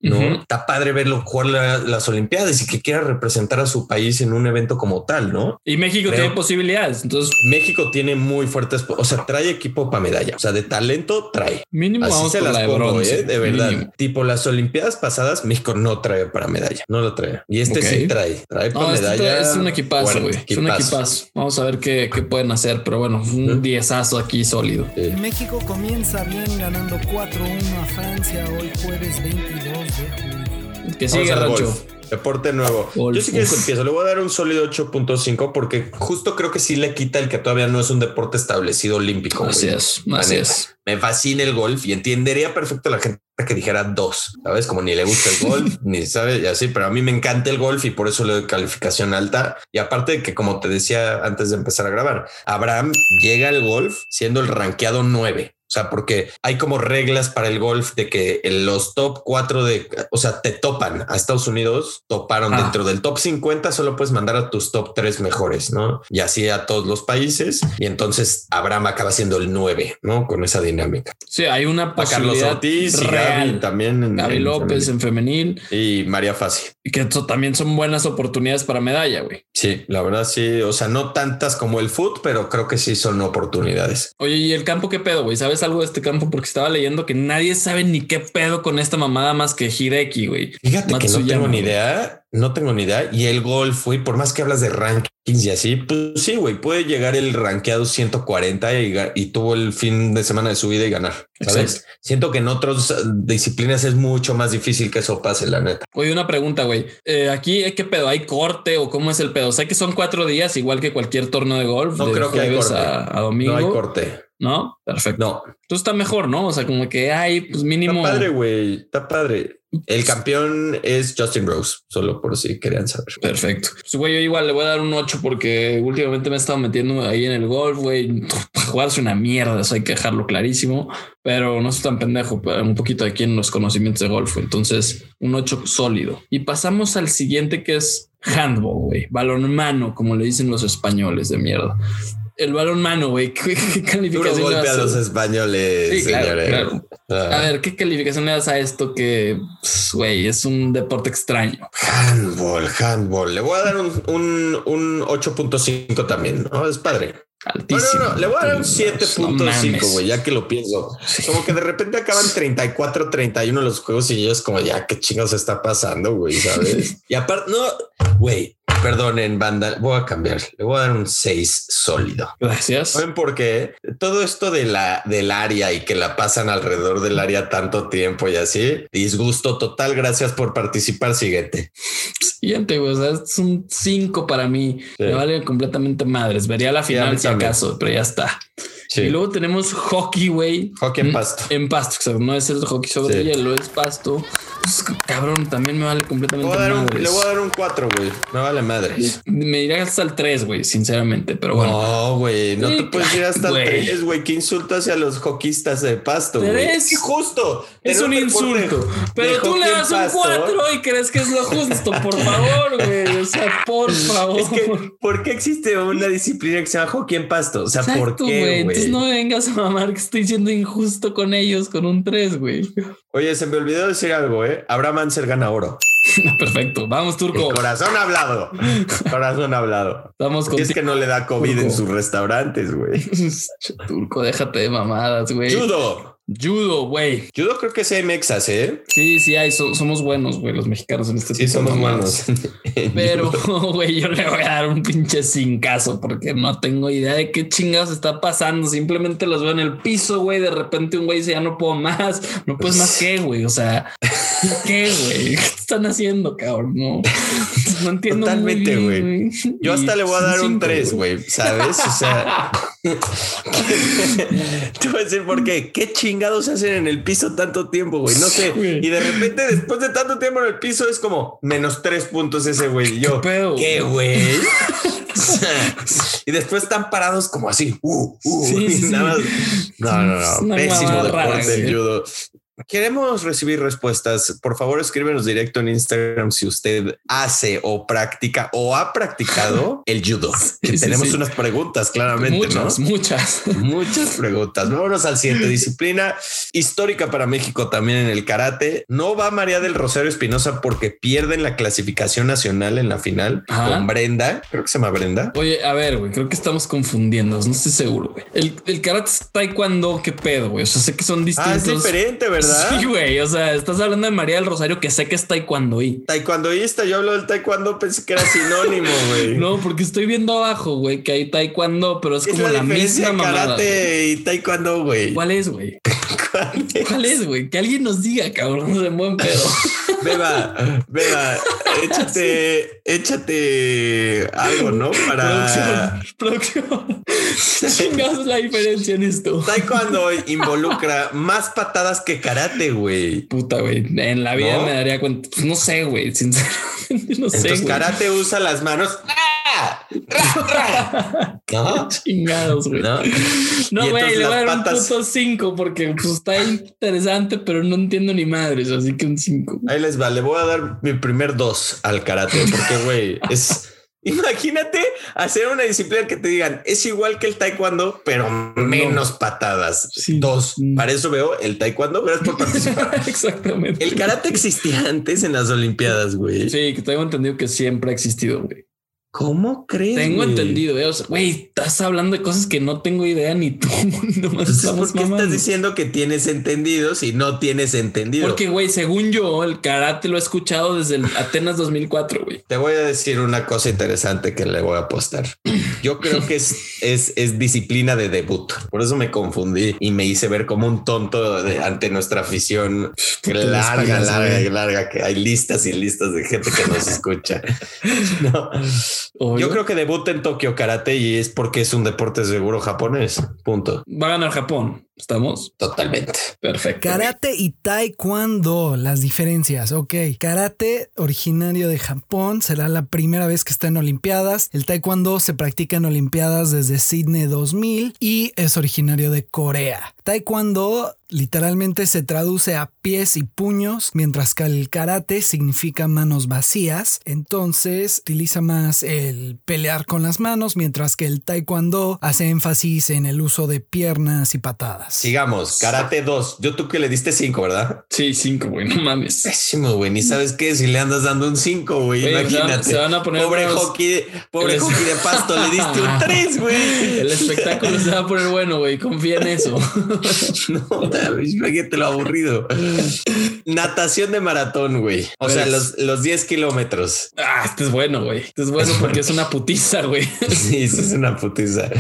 ¿no? Ujú. Está padre verlo jugar la- las Olimpiadas y que quiera representar a su país en un evento como tal, ¿no? Y México Creo- tiene posibilidades. Entonces, México tiene muy fuertes, o sea, trae equipo para medalla, o sea, de talento trae. mínimo Así vamos se las la de pongo, bronce. ¿eh? de verdad. mínimo. Tipo las Olimpiadas pasadas, México no trae para medalla, no lo trae. Y este Ok. sí trae, trae para No, este medalla. es un equipazo, güey. Es un equipazo. Vamos a ver qué, qué pueden hacer, pero bueno, un diezazo aquí sólido. Sí. México comienza bien ganando 4-1 a Francia hoy jueves 22 de julio. Que sigue, Rancho. golf. Deporte nuevo. Golf, Yo sí que uf. empiezo. Le voy a dar un sólido 8.5 porque justo creo que sí le quita el que todavía no es un deporte establecido olímpico. güey. Así es, así es. Me fascina el golf y entendería perfecto a la gente que dijera dos, sabes, como ni le gusta el golf, ni sabe y así, pero a mí me encanta el golf y por eso le doy calificación alta. Y aparte de que, como te decía antes de empezar a grabar, Abraham llega al golf siendo el rankeado 9. O sea, porque hay como reglas para el golf de que los top 4 de, o sea, te topan a Estados Unidos, toparon Ah. dentro del top 50, solo puedes mandar a tus top 3 mejores, ¿no? Y así a todos los países. Y entonces Abraham acaba siendo el 9, ¿no? Con esa dinámica. Sí, hay una A Carlos posibilidad Ortiz y real. Gaby también. en- Gaby en López femenil. en femenil. y María Fácil. Y que eso también son buenas oportunidades para medalla, güey. Sí, la verdad sí. O sea, no tantas como el foot, pero creo que sí son oportunidades. Oye, ¿y el campo qué pedo, güey? ¿Sabes algo de este campo? Porque estaba leyendo que nadie sabe ni qué pedo con esta mamada más que Hideki, güey. Fíjate que no tengo ni idea. No tengo ni idea. Y el golf, güey, por más que hablas de rankings y así, pues sí, güey, puede llegar el rankeado 140 y, tuvo el fin de semana de su vida y ganar. ¿Sabes? Siento que en otras disciplinas es mucho más difícil que eso pase, la neta. Oye, una pregunta, güey. Eh, aquí, ¿qué pedo? ¿Hay corte o cómo es el pedo? O sea que son cuatro días, igual que cualquier torneo de golf. No creo que hay corte. A, domingo. No hay corte. ¿No? Perfecto. No. Entonces está mejor, ¿no? O sea, como que hay, pues mínimo. Está padre, güey. Está padre. El campeón es Justin Rose, solo por si querían saber. Perfecto. Pues, güey, yo igual le voy a dar un 8 porque últimamente me he estado metiendo ahí en el golf, güey. Jugarse una mierda, eso hay que dejarlo clarísimo, pero no soy tan pendejo, pero un poquito aquí en los conocimientos de golf. Entonces, un 8 sólido. Y pasamos al siguiente que es handball, güey. Balonmano, como le dicen los españoles de mierda el balón mano, güey. ¿Qué, calificación golpe a los españoles, señores. Ah. A ver, ¿qué calificación le das a esto que, pues, güey, es un deporte extraño? Handball, handball. Le voy a dar un, un, un 8.5 también, ¿no? Es padre. Altísimo. No, no, le voy a dar un 7.5, güey, ya que lo pienso. Como que de repente acaban 34, 31 los juegos y es como, ya, qué chingados está pasando, güey, ¿sabes? y aparte, no, güey, Perdonen, banda, voy a cambiar. Le voy a dar un 6 sólido. Gracias. ¿Saben por qué? Todo esto de la, del área y que la pasan alrededor del área tanto tiempo y así, disgusto total. Gracias por participar. Siguiente. Siguiente, güey. O sea, es un 5 para mí. Me vale completamente madres. Vería la final si acaso, pero ya está. Y luego tenemos hockey, güey. Hockey en pasto. En pasto, no es el hockey sobre hielo, es pasto. Pues, cabrón, también me vale completamente. le voy a dar un 4, güey. Me vale madre. Me iré hasta el 3, güey, sinceramente, pero bueno. No, güey, no te puedes ir hasta el 3, güey. Qué insulto hacia los hockeyistas de pasto, güey. Es justo. Es un insulto. pero tú le das un 4 y crees que es lo justo, por favor, güey. O sea, por favor. Es que, ¿por qué existe una disciplina que se llama hockey en pasto? O sea, ¿por qué, güey? No vengas a mamar que estoy siendo injusto con ellos con un 3, güey. Oye, se me olvidó decir algo, ¿eh? Abraham Ansel gana oro. Perfecto. Vamos, Turco. corazón hablado. Corazón hablado. Estamos con Es que no le da COVID en sus restaurantes, güey. Turco, déjate de mamadas, güey. Judo. Judo, güey. Judo creo que sí hay mexas, ¿eh? Sí, sí hay. somos buenos, güey, los mexicanos en este Sí, somos buenos. Pero, güey, yo le voy a dar un pinche sin caso porque no tengo idea de qué chingados está pasando. Simplemente los veo en el piso, güey. De repente un güey dice, ya no puedo más. No puedes más que, güey. O sea, ¿qué, güey? ¿Qué están haciendo, cabrón? No, no entiendo. Totalmente, güey. Yo hasta le voy a dar un 3, güey. ¿Sabes? O sea... Te voy a decir por qué. ¿Qué chingados hacen en el piso tanto tiempo, güey? No sé. Y de repente, después de tanto tiempo en el piso, es como menos tres puntos ese güey. Y yo, ¿qué, güey? y después están parados como así. Uh, uh, No, no, no. Pésimo deporte el judo. Queremos recibir respuestas. Por favor, escríbenos directo en Instagram si usted hace o practica o ha practicado el judo. tenemos unas preguntas, claramente. Muchas, muchas, muchas preguntas. Vámonos al siguiente disciplina histórica para México también en el karate. No va María del Rosario Espinosa porque pierden la clasificación nacional en la final con Brenda. Creo que se llama Brenda. Oye, a ver, güey, creo que estamos confundiendo. No estoy seguro. El, el karate es taekwondo. Qué pedo, güey. O sea, sé que son distintos. Ah, es diferente, ¿verdad? Sí, güey. O sea, estás hablando de María del Rosario, que sé que es taekwondoí. Taekwondoísta, yo hablo del taekwondo, pensé que era sinónimo, güey. no, porque estoy viendo abajo, güey, que hay taekwondo, pero es, como la, misma mamada. Karate y taekwondo, güey. ¿Cuál es, güey? ¿Cuál es, güey? Que alguien nos diga, cabrón, de buen pedo. Beba, beba, échate, échate algo, ¿no? Para. Producción. Producción. la diferencia en esto. Taekwondo involucra más patadas que karate, güey. Puta, güey. En la vida me daría cuenta. Pues no sé, güey. Sinceramente, no sé. Entonces, karate usa las manos. ¿No? Chingados, güey. No, güey, le voy a dar un puto 5 porque pues, está interesante, pero no entiendo ni madres, así que un 5. Ahí les va, le voy a dar mi primer 2 al karate porque, güey, es Imagínate hacer una disciplina que te digan es igual que el taekwondo, pero menos patadas. Dos. Mm. Para eso veo el taekwondo. Gracias por participar. Exactamente. El karate existía antes en las Olimpiadas, güey. Sí, que tengo entendido que siempre ha existido, güey. ¿Cómo crees? Tengo entendido, eh, güey, estás hablando de cosas que no tengo idea ni tú. ¿Por qué estás diciendo que tienes entendido si no tienes entendido? Porque, güey, según yo, el karate lo he escuchado desde el Atenas 2004, güey. Te voy a decir una cosa interesante que le voy a apostar. Yo creo que es, es, es disciplina de debut. Por eso me confundí y me hice ver como un tonto ante nuestra afición larga, larga, larga, que hay listas y listas de gente que nos escucha. No. Yo creo que debuta en Tokio Karate y es porque es un deporte seguro japonés. Punto. Va a ganar Japón. ¿Estamos? Totalmente. Perfecto. Karate y taekwondo, las diferencias. Ok, karate originario de Japón, será la primera vez que está en Olimpiadas. El taekwondo se practica en Olimpiadas desde Sydney 2000 y es originario de Corea. Taekwondo literalmente se traduce a pies y puños, mientras que el karate significa manos vacías. Entonces utiliza más el pelear con las manos, mientras que el taekwondo hace énfasis en el uso de piernas y patadas. Sigamos, Karate 2. Yo tú que le diste 5, ¿verdad? Sí, 5, güey, no mames. Pésimo, güey. Ni sabes qué, si le andas dando un 5, güey. Imagínate. Se van a poner pobre hockey, pobre hockey de pasto, le diste un 3, güey. El espectáculo se va a poner bueno, güey. Confía en eso. no, imagínate lo aburrido. Natación de maratón, güey. O sea, los, los 10 kilómetros. Ah, este es bueno, güey. Este es bueno porque es una putiza, güey. sí, sí, es una putiza.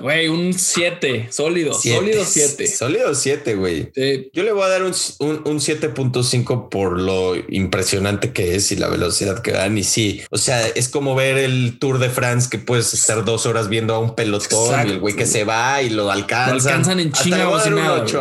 Güey, un 7, sólido, sólido 7. Sólido 7, güey. Yo le voy a dar un, un, 7.5 por lo impresionante que es y la velocidad que dan. Y sí, o sea, es como ver el Tour de France que puedes estar dos horas viendo a un pelotón y el güey que se va y lo alcanzan. Lo alcanzan en chinga.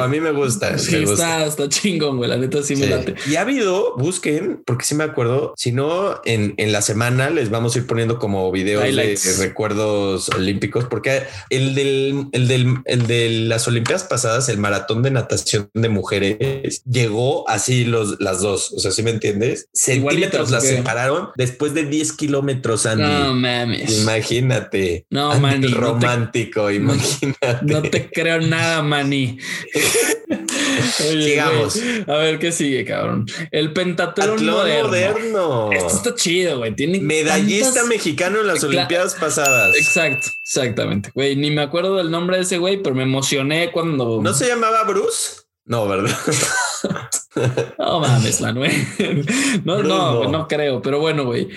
A mí me gusta. Sí, Está, está chingón, güey. La neta sí, me late. Y ha habido, busquen, porque sí me acuerdo. Si no, en, en la semana les vamos a ir poniendo como videos de, recuerdos olímpicos, porque el del, el del, el del las Olimpiadas pasadas, el maratón de natación de mujeres llegó así los, las dos. O sea, si me entiendes? Centímetros las separaron después de 10 kilómetros, Andy. No mames. Imagínate. No, Andy, Romántico, imagínate. No te creo nada, Manny. Sigamos. a ver qué sigue, cabrón. El pentatlón moderno. Esto está chido, güey. Tiene medallista mexicano en las Olimpiadas pasadas. Exacto, exactamente. Güey, ni me acuerdo del nombre de ese güey, pero me emocioné cuando. ¿No se llamaba Bruce? No, ¿verdad? no mames, Manuel. No, no, no, creo, pero bueno, güey.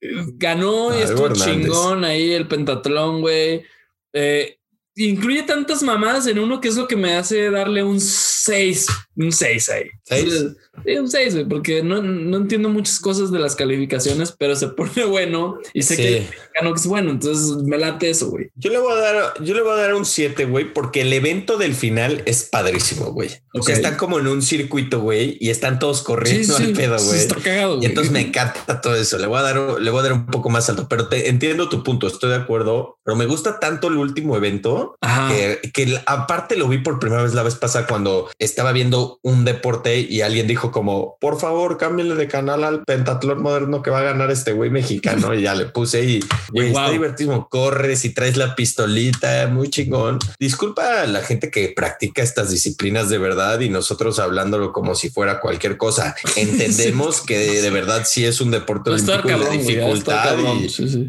Ganó y estuvo chingón ahí el pentatlón, güey. Eh, incluye tantas mamadas en uno que es lo que me hace darle un 6, un 6 ahí. Sí, un 6, güey, porque no, no, entiendo muchas cosas de las calificaciones, pero se pone bueno y sé que es bueno, entonces me late eso, güey. Yo le voy a dar, yo le voy a dar un 7, güey, porque el evento del final es padrísimo, güey. O sea, están como en un circuito, güey, y están todos corriendo al pedo, güey. está cagado, Y entonces me encanta todo eso. Le voy a dar, le voy a dar un poco más alto, pero te entiendo tu punto, estoy de acuerdo, pero me gusta tanto el último evento que, que aparte lo vi por primera vez la vez pasada cuando estaba viendo un deporte y alguien dijo como, por favor, cámbienle de canal al pentatlón moderno que va a ganar este güey mexicano. y ya le puse y güey, está divertido. Corres y traes la pistolita, muy chingón. Disculpa a la gente que practica estas disciplinas de verdad y nosotros hablándolo como si fuera cualquier cosa. Entendemos que de, verdad sí es un deporte olímpico de dificultad.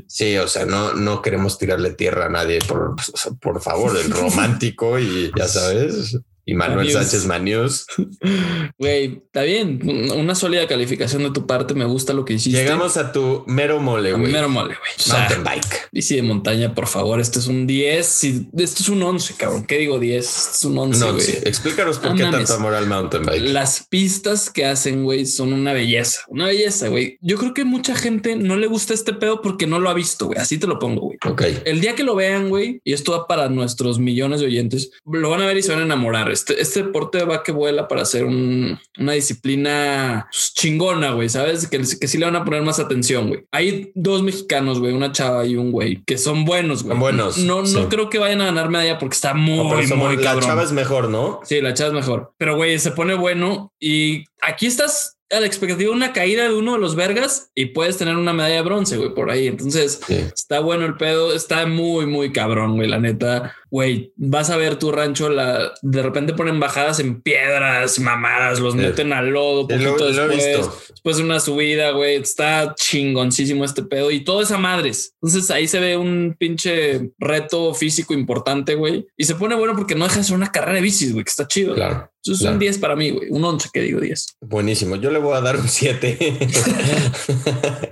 sí, o sea, no, no queremos tirarle tierra a nadie por, por favor, el romántico y ya sabes. Y Manuel Sánchez Manius. Güey, está bien. Una sólida calificación de tu parte. Me gusta lo que hiciste. Llegamos a tu mero mole, güey. Mero mole, güey. Mountain bike. Bici de montaña, por favor. Este es un 10. Esto es un 11, cabrón. ¿Qué digo 10? Este es un 11, güey. Explícanos por qué tanto amor al mountain bike. Las pistas que hacen, güey, son una belleza. Una belleza, güey. Yo creo que mucha gente no le gusta este pedo porque no lo ha visto, güey. Así te lo pongo, güey. Ok. El día que lo vean, güey, y esto va para nuestros millones de oyentes, lo van a ver y se van a enamorar. Este, este deporte va que vuela para ser una disciplina pues, chingona, güey, ¿sabes? Que, que sí le van a poner más atención, güey. Hay dos mexicanos, güey, una chava y un güey, que son buenos, güey. buenos. No, no creo que vayan a ganar medalla porque está muy, muy La chava es mejor, ¿no? Sí, la chava es mejor. Pero, güey, se pone bueno y aquí estás a la expectativa de una caída de uno de los vergas y puedes tener una medalla de bronce, güey, por ahí. Entonces, está bueno el pedo, está muy, muy cabrón, güey, la neta. Güey, vas a ver tu rancho, la, de repente ponen bajadas en piedras, mamadas, los meten al lodo poquito después, después de una subida, güey, está chingoncísimo este pedo y todo es a madres. Entonces ahí se ve un pinche reto físico importante, güey, y se pone bueno porque no deja de ser una carrera de bicis, güey, que está chido. Claro. Eso es un 10 para mí, güey. Un 11, que digo 10. Buenísimo. Yo le voy a dar un 7.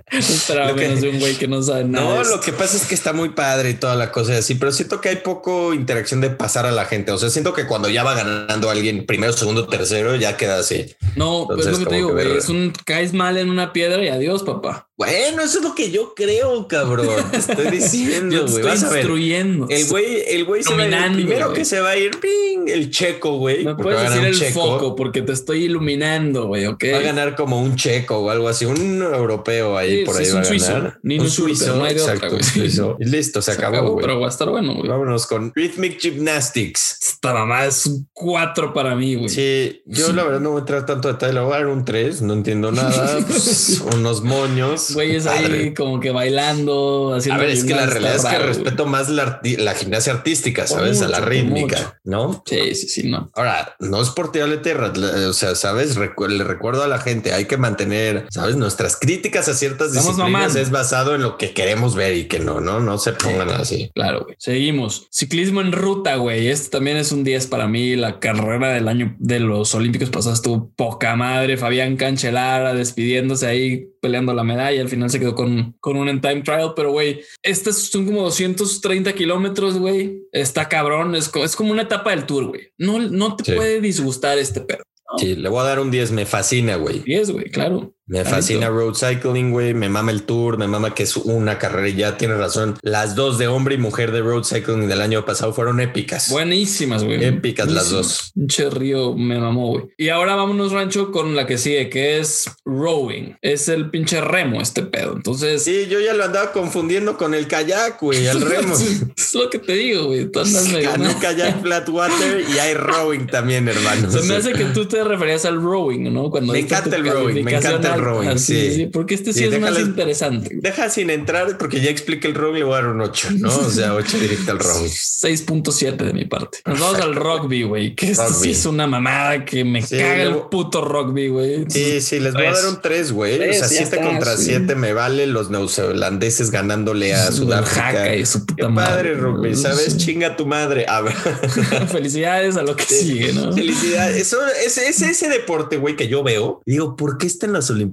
Esperaba menos de un güey que no sabe nada. No, lo que pasa es que está muy padre y toda la cosa así, pero siento que hay poco interacción de pasar a la gente. O sea, siento que cuando ya va ganando alguien primero, segundo, tercero, ya queda así. No, pero es lo que te digo, güey. Es un caes mal en una piedra y adiós, papá. Bueno, eso es lo que yo creo, cabrón. Te estoy diciendo, güey. Estoy instruyendo. El güey, el güey se va a ir, el primero que se va a ir, ping, el checo, güey. No puedes decir el checo. foco porque te estoy iluminando, güey, ¿ok? Va a ganar como un checo o algo así, un europeo ahí por ahí va a ganar. Ni un suizo, no hay de exacto, otra, suizo. Listo, se, acabó, güey. Pero va a estar bueno, güey. Vámonos con Rhythmic Gymnastics. Esta mamá es un 4 para mí, güey. Sí, yo la verdad no voy a entrar tanto detalle, le voy a dar un 3, no entiendo nada. pues, unos moños. Güey, es ahí como que bailando, haciendo. A ver, es que la realidad es que respeto más la, la, gimnasia artística, ¿sabes? a la rítmica, ¿no? Sí, sí, sí, no. Ahora, no es por tirarle tierra, o sea, ¿sabes? le recuerdo a la gente, hay que mantener, ¿sabes? Nuestras críticas a ciertas disciplinas es basado en lo que queremos ver y que no, no, no se pongan así. Claro, güey. Seguimos. Ciclismo en ruta, güey. Este también es un 10 para mí. La carrera del año de los Olímpicos pasados estuvo poca madre. Fabián Cancelara despidiéndose ahí, peleando la medalla. Al final se quedó con con, un en time trial, pero güey, estos son como 230 kilómetros, güey. Está cabrón. Es, es como una etapa del tour, güey. No, no te puede disgustar este perro. Sí, le voy a dar un 10. Me fascina, güey. 10, güey, claro. Me fascina road cycling, güey. Me mama el tour, me mama que es una carrera y ya tiene razón. Las dos de hombre y mujer de road cycling del año pasado fueron épicas. Buenísimas, güey. Épicas las dos. Pinche río me mamó, güey. Y ahora vámonos, Rancho, con la que sigue, que es rowing. Es el pinche remo este pedo. Entonces. Sí, yo ya lo andaba confundiendo con el kayak, güey, el remo. es lo que te digo, güey. Tú andas medio. kayak flatwater y hay rowing también, hermano. Se me hace que tú te referías al rowing, ¿no? Cuando me encanta el rowing, me encanta el Ah, sí. sí. porque este sí, es más interesante. Deja sin entrar, porque ya expliqué el rock, le voy a dar un 8, ¿no? O sea, 8 directo al rock. 6.7 de mi parte. Nos vamos al rugby, güey, que esto sí es una mamada que me caga el puto rugby, güey. Sí, sí, les voy a dar un 3, güey. O sea, 7 contra 7 me vale los neozelandeses ganándole a Sudáfrica. Y su puta Qué madre. rugby, ¿sabes? Chinga tu madre. A ver. Felicidades a lo que sigue, ¿no? Felicidades. Eso es, es ese deporte, güey, que yo veo. Digo, ¿por qué está en las Olimpiadas?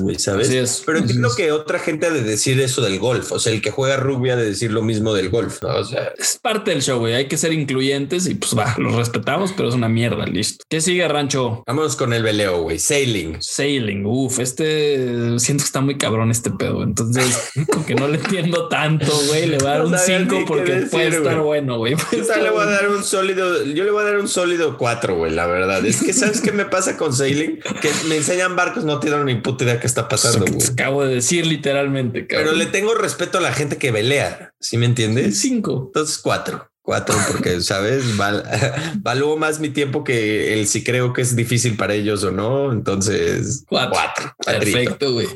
Güey, ¿sabes? Pero entiendo que otra gente ha de decir eso del golf. O sea, el que juega rugby ha de decir lo mismo del golf, ¿no? O sea, es parte del show, güey. Hay que ser incluyentes y pues va, los respetamos, pero es una mierda. Listo. ¿Qué sigue, Rancho? Vamos con el veleo, güey. Sailing. Sailing. Uf, este siento que está muy cabrón este pedo. Entonces, que no le entiendo tanto, güey, le voy a dar un 5 porque puede estar bueno, güey. Yo le voy a dar un sólido, yo le voy a dar un sólido 4, güey, la verdad. Es que, ¿sabes qué me pasa con Sailing? Que me enseñan barcos, no tienen ni puta idea qué está pasando. Acabo de decir literalmente. Pero le tengo respeto a la gente que velea. ¿Sí me entiendes? Cinco. Entonces cuatro. Cuatro, porque sabes, Val, valúo más mi tiempo que el si creo que es difícil para ellos o no. Entonces, cuatro. Perfecto, güey.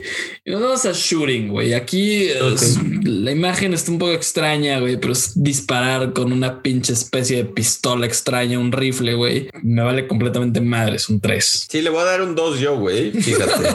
Y nos vamos a shooting, güey. Aquí la imagen está un poco extraña, güey, pero es disparar con una pinche especie de pistola extraña, un rifle, güey. Me vale completamente madre, es un tres. Sí, le voy a dar un dos yo, güey. Fíjate.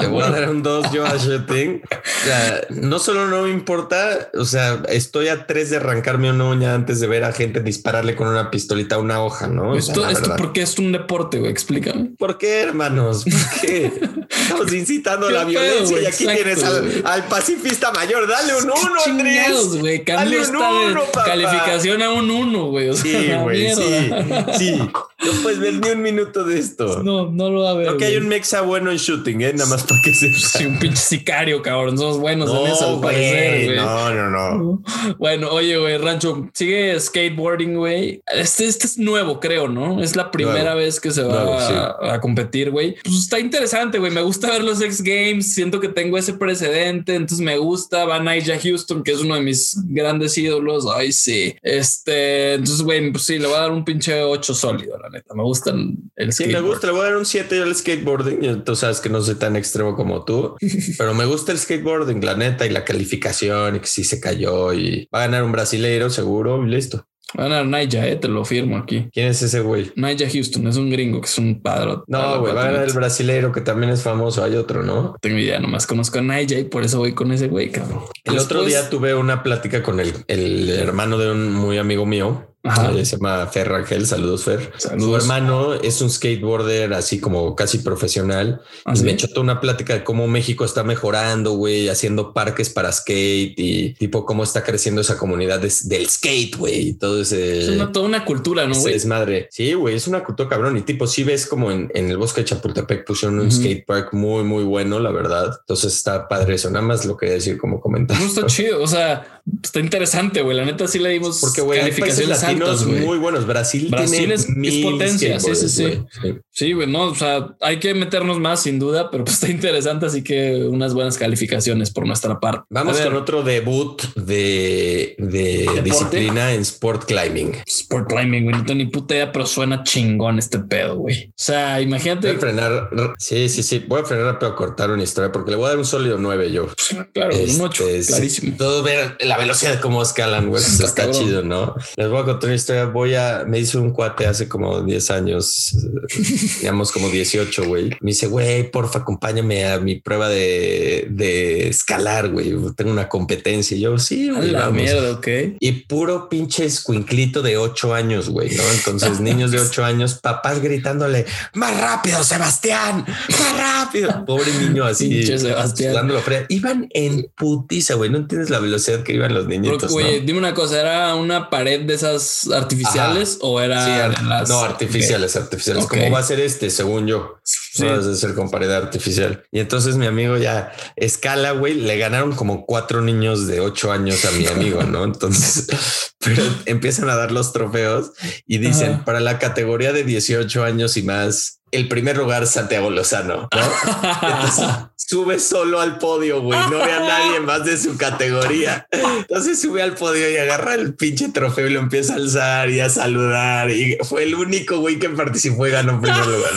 le voy a dar un dos yo a shooting. O sea, no solo no me importa, o sea, estoy a tres de arrancarme o antes de ver a gente dispararle con una pistolita a una hoja, ¿no? Esto, esto porque es un deporte, güey, explícame. ¿Por qué, hermanos? ¿Por qué? Estamos incitando la violencia y aquí tienes al, pacifista mayor. Dale un uno, Andrés. güey. Dale un uno, calificación a un uno, güey. sí, güey, sí, sí. No puedes ver ni un minuto de esto. No, no lo va a ver. Creo que hay un mexa bueno en shooting, ¿eh? Nada más para que se... Sí, un pinche sicario, cabrón. Somos buenos en eso, al parecer, güey. No, no, no. Bueno, oye, güey, Rancho, sigue skateboarding, güey. Este, este es nuevo, creo, ¿no? Es la primera vez que se va a, competir, güey. Pues está interesante, güey. Me gusta ver los X Games. Siento que tengo ese precedente. Entonces me gusta. Va Nigel Houston, que es uno de mis grandes ídolos. Ay, sí. Este, entonces, güey, pues sí, le voy a dar un pinche 8 sólido, la neta. Me gustan el Sí, me gusta. Le voy a dar un 7 al skateboarding. Tú sabes que no soy tan extremo como tú, pero me gusta el skateboarding, la neta, y la calificación, y que si se cayó y va a ganar un brasileiro seguro y listo. Va a Naya, eh, te lo firmo aquí. ¿Quién es ese güey? Naya Houston, es un gringo que es un padre. No, güey, va a ganar el brasileiro que también es famoso. Hay otro, ¿no? Tengo idea, nomás conozco a Naya y por eso voy con ese güey, cabrón. El otro día tuve una plática con el, el hermano de un muy amigo mío Ajá. Se llama Fer Rangel. Saludos, Fer. Saludos. Su hermano es un skateboarder así como casi profesional. ¿Ah, y me echó toda una plática de cómo México está mejorando, güey, haciendo parques para skate y tipo cómo está creciendo esa comunidad del skate, güey. Y todo ese. Es una, toda una cultura, ¿no? Es madre. Sí, güey, es una cultura cabrón. Y tipo, si ves como en, en el bosque de Chapultepec pusieron un skate park muy, muy bueno, la verdad. Entonces está padre eso. Nada más lo quería decir como comentario. No está chido. O sea, está interesante, güey. La neta sí le dimos porque, güey, calificaciones muy buenos. Brasil, Brasil es, potencia. Sí, sí, sí. Sí, güey, no, o sea, hay que meternos más sin duda, pero pues está interesante. Así que unas buenas calificaciones por nuestra parte. Vamos con otro debut de, de disciplina en sport climbing. Sport climbing, güey. No tengo ni puta idea, pero suena chingón este pedo, güey. O sea, imagínate. Voy a frenar. Sí, sí, sí. Voy a frenar rápido a cortar una historia porque le voy a dar un sólido 9 yo. Claro, un 8. Este, clarísimo. Todo ver la velocidad de cómo escalan, güey. Está, está chido, ¿no? Les voy a contar una historia voy a, me hizo un cuate hace como 10 años, digamos como 18, güey. Me dice, güey, porfa, acompáñame a mi prueba de, de escalar, güey. Tengo una competencia. Y yo, sí, güey. La mierda, ok. Y puro pinche escuinclito de 8 años, güey, ¿no? Entonces, niños de 8 años, papás gritándole, más rápido, Sebastián, más rápido. Pobre niño así. Pinche Sebastián. Iban en putiza, güey. No entiendes la velocidad que iban los niñitos. Güey, dime una cosa, era una pared de esas artificiales o era no artificiales, artificiales. ¿Cómo va a ser este? Según yo, sí. a ser con pared artificial. Y entonces mi amigo ya escala, güey. Le ganaron como cuatro niños de ocho años a mi amigo, no? Entonces, pero empiezan a dar los trofeos y dicen para la categoría de 18 años y más, el primer lugar Santiago Lozano, ¿no? sube solo al podio, güey. No ve a nadie más de su categoría. Entonces sube al podio y agarra el pinche trofeo y lo empieza a alzar y a saludar. Y fue el único güey que participó y ganó en primer lugar.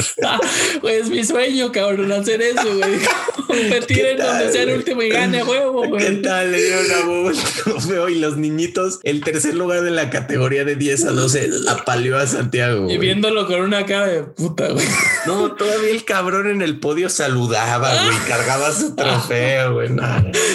Güey, es mi sueño, cabrón, hacer eso, güey. Competir en donde sea el último y gane huevo, güey. ¿Qué tal? Le dieron a huevo el trofeo y los niñitos, el tercer lugar de la categoría de 10 a 12, apaleó a Santiago. Y viéndolo con una cara de puta, güey. No, todavía el cabrón en el podio saludaba, güey, cargaba su trofeo, güey.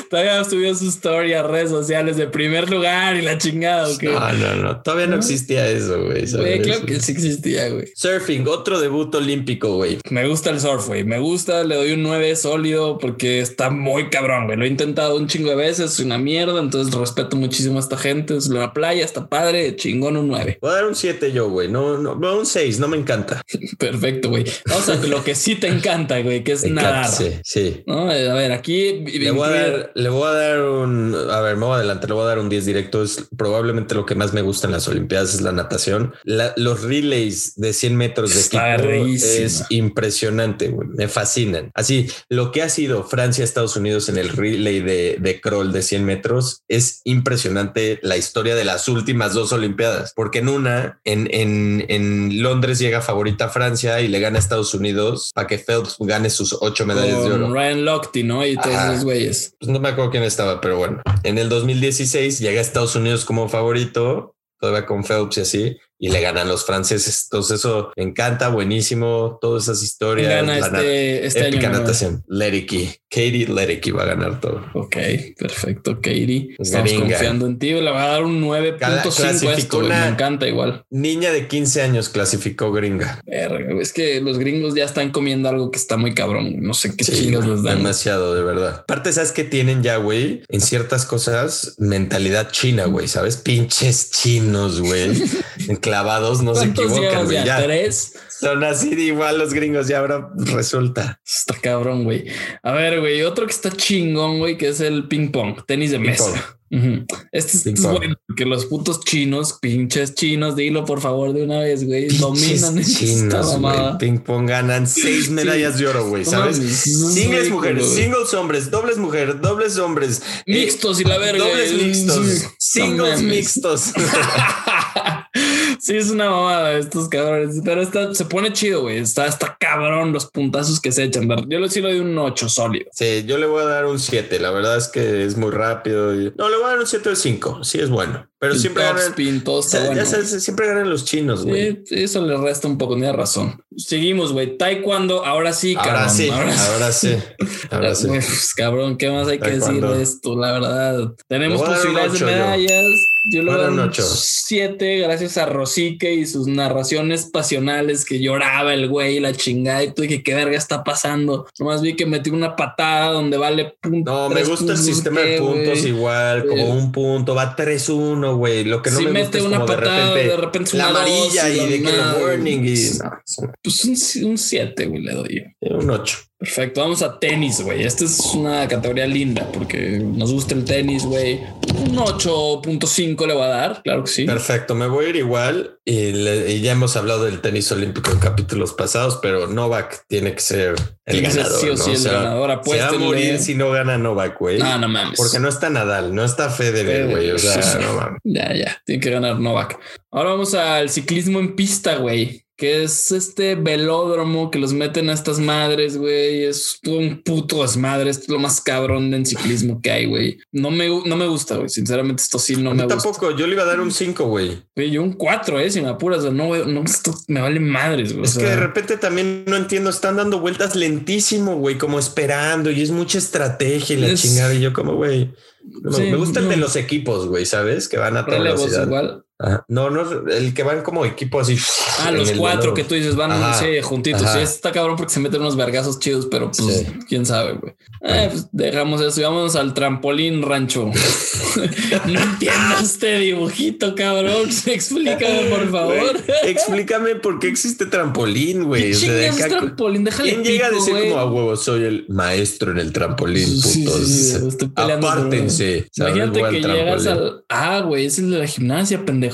Todavía subió su story a redes sociales de primer lugar y la chingada, ¿o No, no, no. Todavía no existía eso, güey. Güey, claro que sí existía, güey. Surfing, otro debut olímpico, güey. Me gusta el surf, güey. Me gusta, le doy un 9 sólido porque está muy cabrón, güey. Lo he intentado un chingo de veces, es una mierda, entonces respeto muchísimo a esta gente. Es la playa, está padre, chingón un 9. Voy a dar un 7 yo, güey. No, no, no, un 6, no me encanta. Perfecto, güey. O sea, lo que sí te encanta, güey, que es nadar. Sí, sí. ¿No? A ver, aquí le voy, a dar, le voy a dar un. A ver, me voy adelante, le voy a dar un 10 directo. Es probablemente lo que más me gusta en las Olimpiadas es la natación. los relays de 100 metros de equipo es impresionante, güey. Me fascinan. Así, lo que ha sido Francia, Estados Unidos en el relay de, de crawl de 100 metros es impresionante la historia de las últimas dos Olimpiadas, porque en una, en, en, en Londres llega favorita Francia y le gana a Estados Unidos para que Phelps gane sus ocho medallas de oro. Ryan Lochte, ¿no? Y todos esos güeyes. Pues no me acuerdo quién estaba, pero bueno. En el 2016 llega a Estados Unidos como favorito, todavía con Phelps y así, y le ganan los franceses. Entonces eso me encanta, buenísimo, todas esas historias. Gana este, este épica natación. Leriki, Katie Leriki va a ganar todo. Ok, perfecto, Katie. Estamos confiando en ti. Le va a dar un 9.5 esto. me encanta igual. Niña de 15 años clasificó gringa. es que los gringos ya están comiendo algo que está muy cabrón. No sé qué sí, les dan. Demasiado, de verdad. Aparte, sabes que tienen ya, güey, en ciertas cosas mentalidad china, güey. Sabes, pinches chinos, güey. clavados no se equivocan, güey. Ya, ¿Tres? Son así de igual los gringos y ahora resulta. Está cabrón, güey. A ver, güey, otro que está chingón, güey, que es el ping pong, tenis de mesa. Este es, bueno porque los putos chinos, pinches chinos, dilo por favor de una vez, güey. Dominan chinos, güey. Ping pong ganan seis medallas de oro, güey. ¿Sabes? singles mujeres, singles hombres, dobles mujeres, dobles hombres, mixtos y la verga. Dobles mixtos, singles mixtos. Sí, es una mamada estos cabrones, pero está, se pone chido, güey. Está, está cabrón los puntazos que se echan. Yo le sí le doy un 8 sólido. Sí, yo le voy a dar un 7. La verdad es que es muy rápido. Y... No, le voy a dar un 7 de 5. Sí, es bueno. Pero siempre ganan, ya sabes, siempre ganan los chinos, güey. Sí, eso le resta un poco, tenía razón. Seguimos, güey. Taekwondo, ahora sí, cabrón. Ahora sí, ahora, sí. Ahora sí. Pues, cabrón, ¿qué más hay que decir de esto? La verdad, tenemos posibilidades de medallas. Yo le doy un 7 gracias a Rosique y sus narraciones pasionales que lloraba el güey la chingada y tú dije, ¿qué verga está pasando? Nomás vi que metió una patada donde vale punto. No, me gusta el sistema de puntos igual, como un punto, va 3-1, güey. Lo que no me gusta es una como patada, de repente, la amarilla y, de que el warning y... pues un 7, güey, le doy. Un 8. Perfecto, vamos a tenis, güey. Esta es una categoría linda porque nos gusta el tenis, güey. Un 8.5 le voy a dar, claro que sí. Perfecto, me voy a ir igual y, ya hemos hablado del tenis olímpico en capítulos pasados, pero Novak tiene que ser el ganador. Sí o sí, el ganador. Se va a morir si no gana Novak, güey. No, no mames. Porque no está Nadal, no está Federer, güey. O sea, no mames. Ya, ya, tiene que ganar Novak. Ahora vamos al ciclismo en pista, güey que es este velódromo que los meten a estas madres, güey. Es un puto desmadre. Es lo más cabrón en ciclismo que hay, güey. No me, no me gusta, güey. Sinceramente, esto sí no me gusta. Tampoco, yo le iba a dar un 5, güey. Yo un 4, eh, si me apuras. No, no, esto me vale madres, güey. Es que de repente también no entiendo. Están dando vueltas lentísimo, güey, como esperando y es mucha estrategia y la chingada. Y yo, como, güey. me gusta el de los equipos, güey, ¿sabes? Que van a toda velocidad. Igual. No, no, el que van como equipo así. Ah, los cuatro que tú dices van juntitos. Sí, está cabrón porque se meten unos vergazos chidos, pero pues quién sabe, güey. Eh, pues dejamos eso y vámonos al trampolín rancho. no entiendo este dibujito, cabrón. Explícame, por favor. explícame por qué existe trampolín, güey. O trampolín? Déjale ¿Quién llega a decir como a huevo? Soy el maestro en el trampolín, putos. Apártense. Imagínate que llegas al. Ah, güey, es el de la gimnasia, pendejo.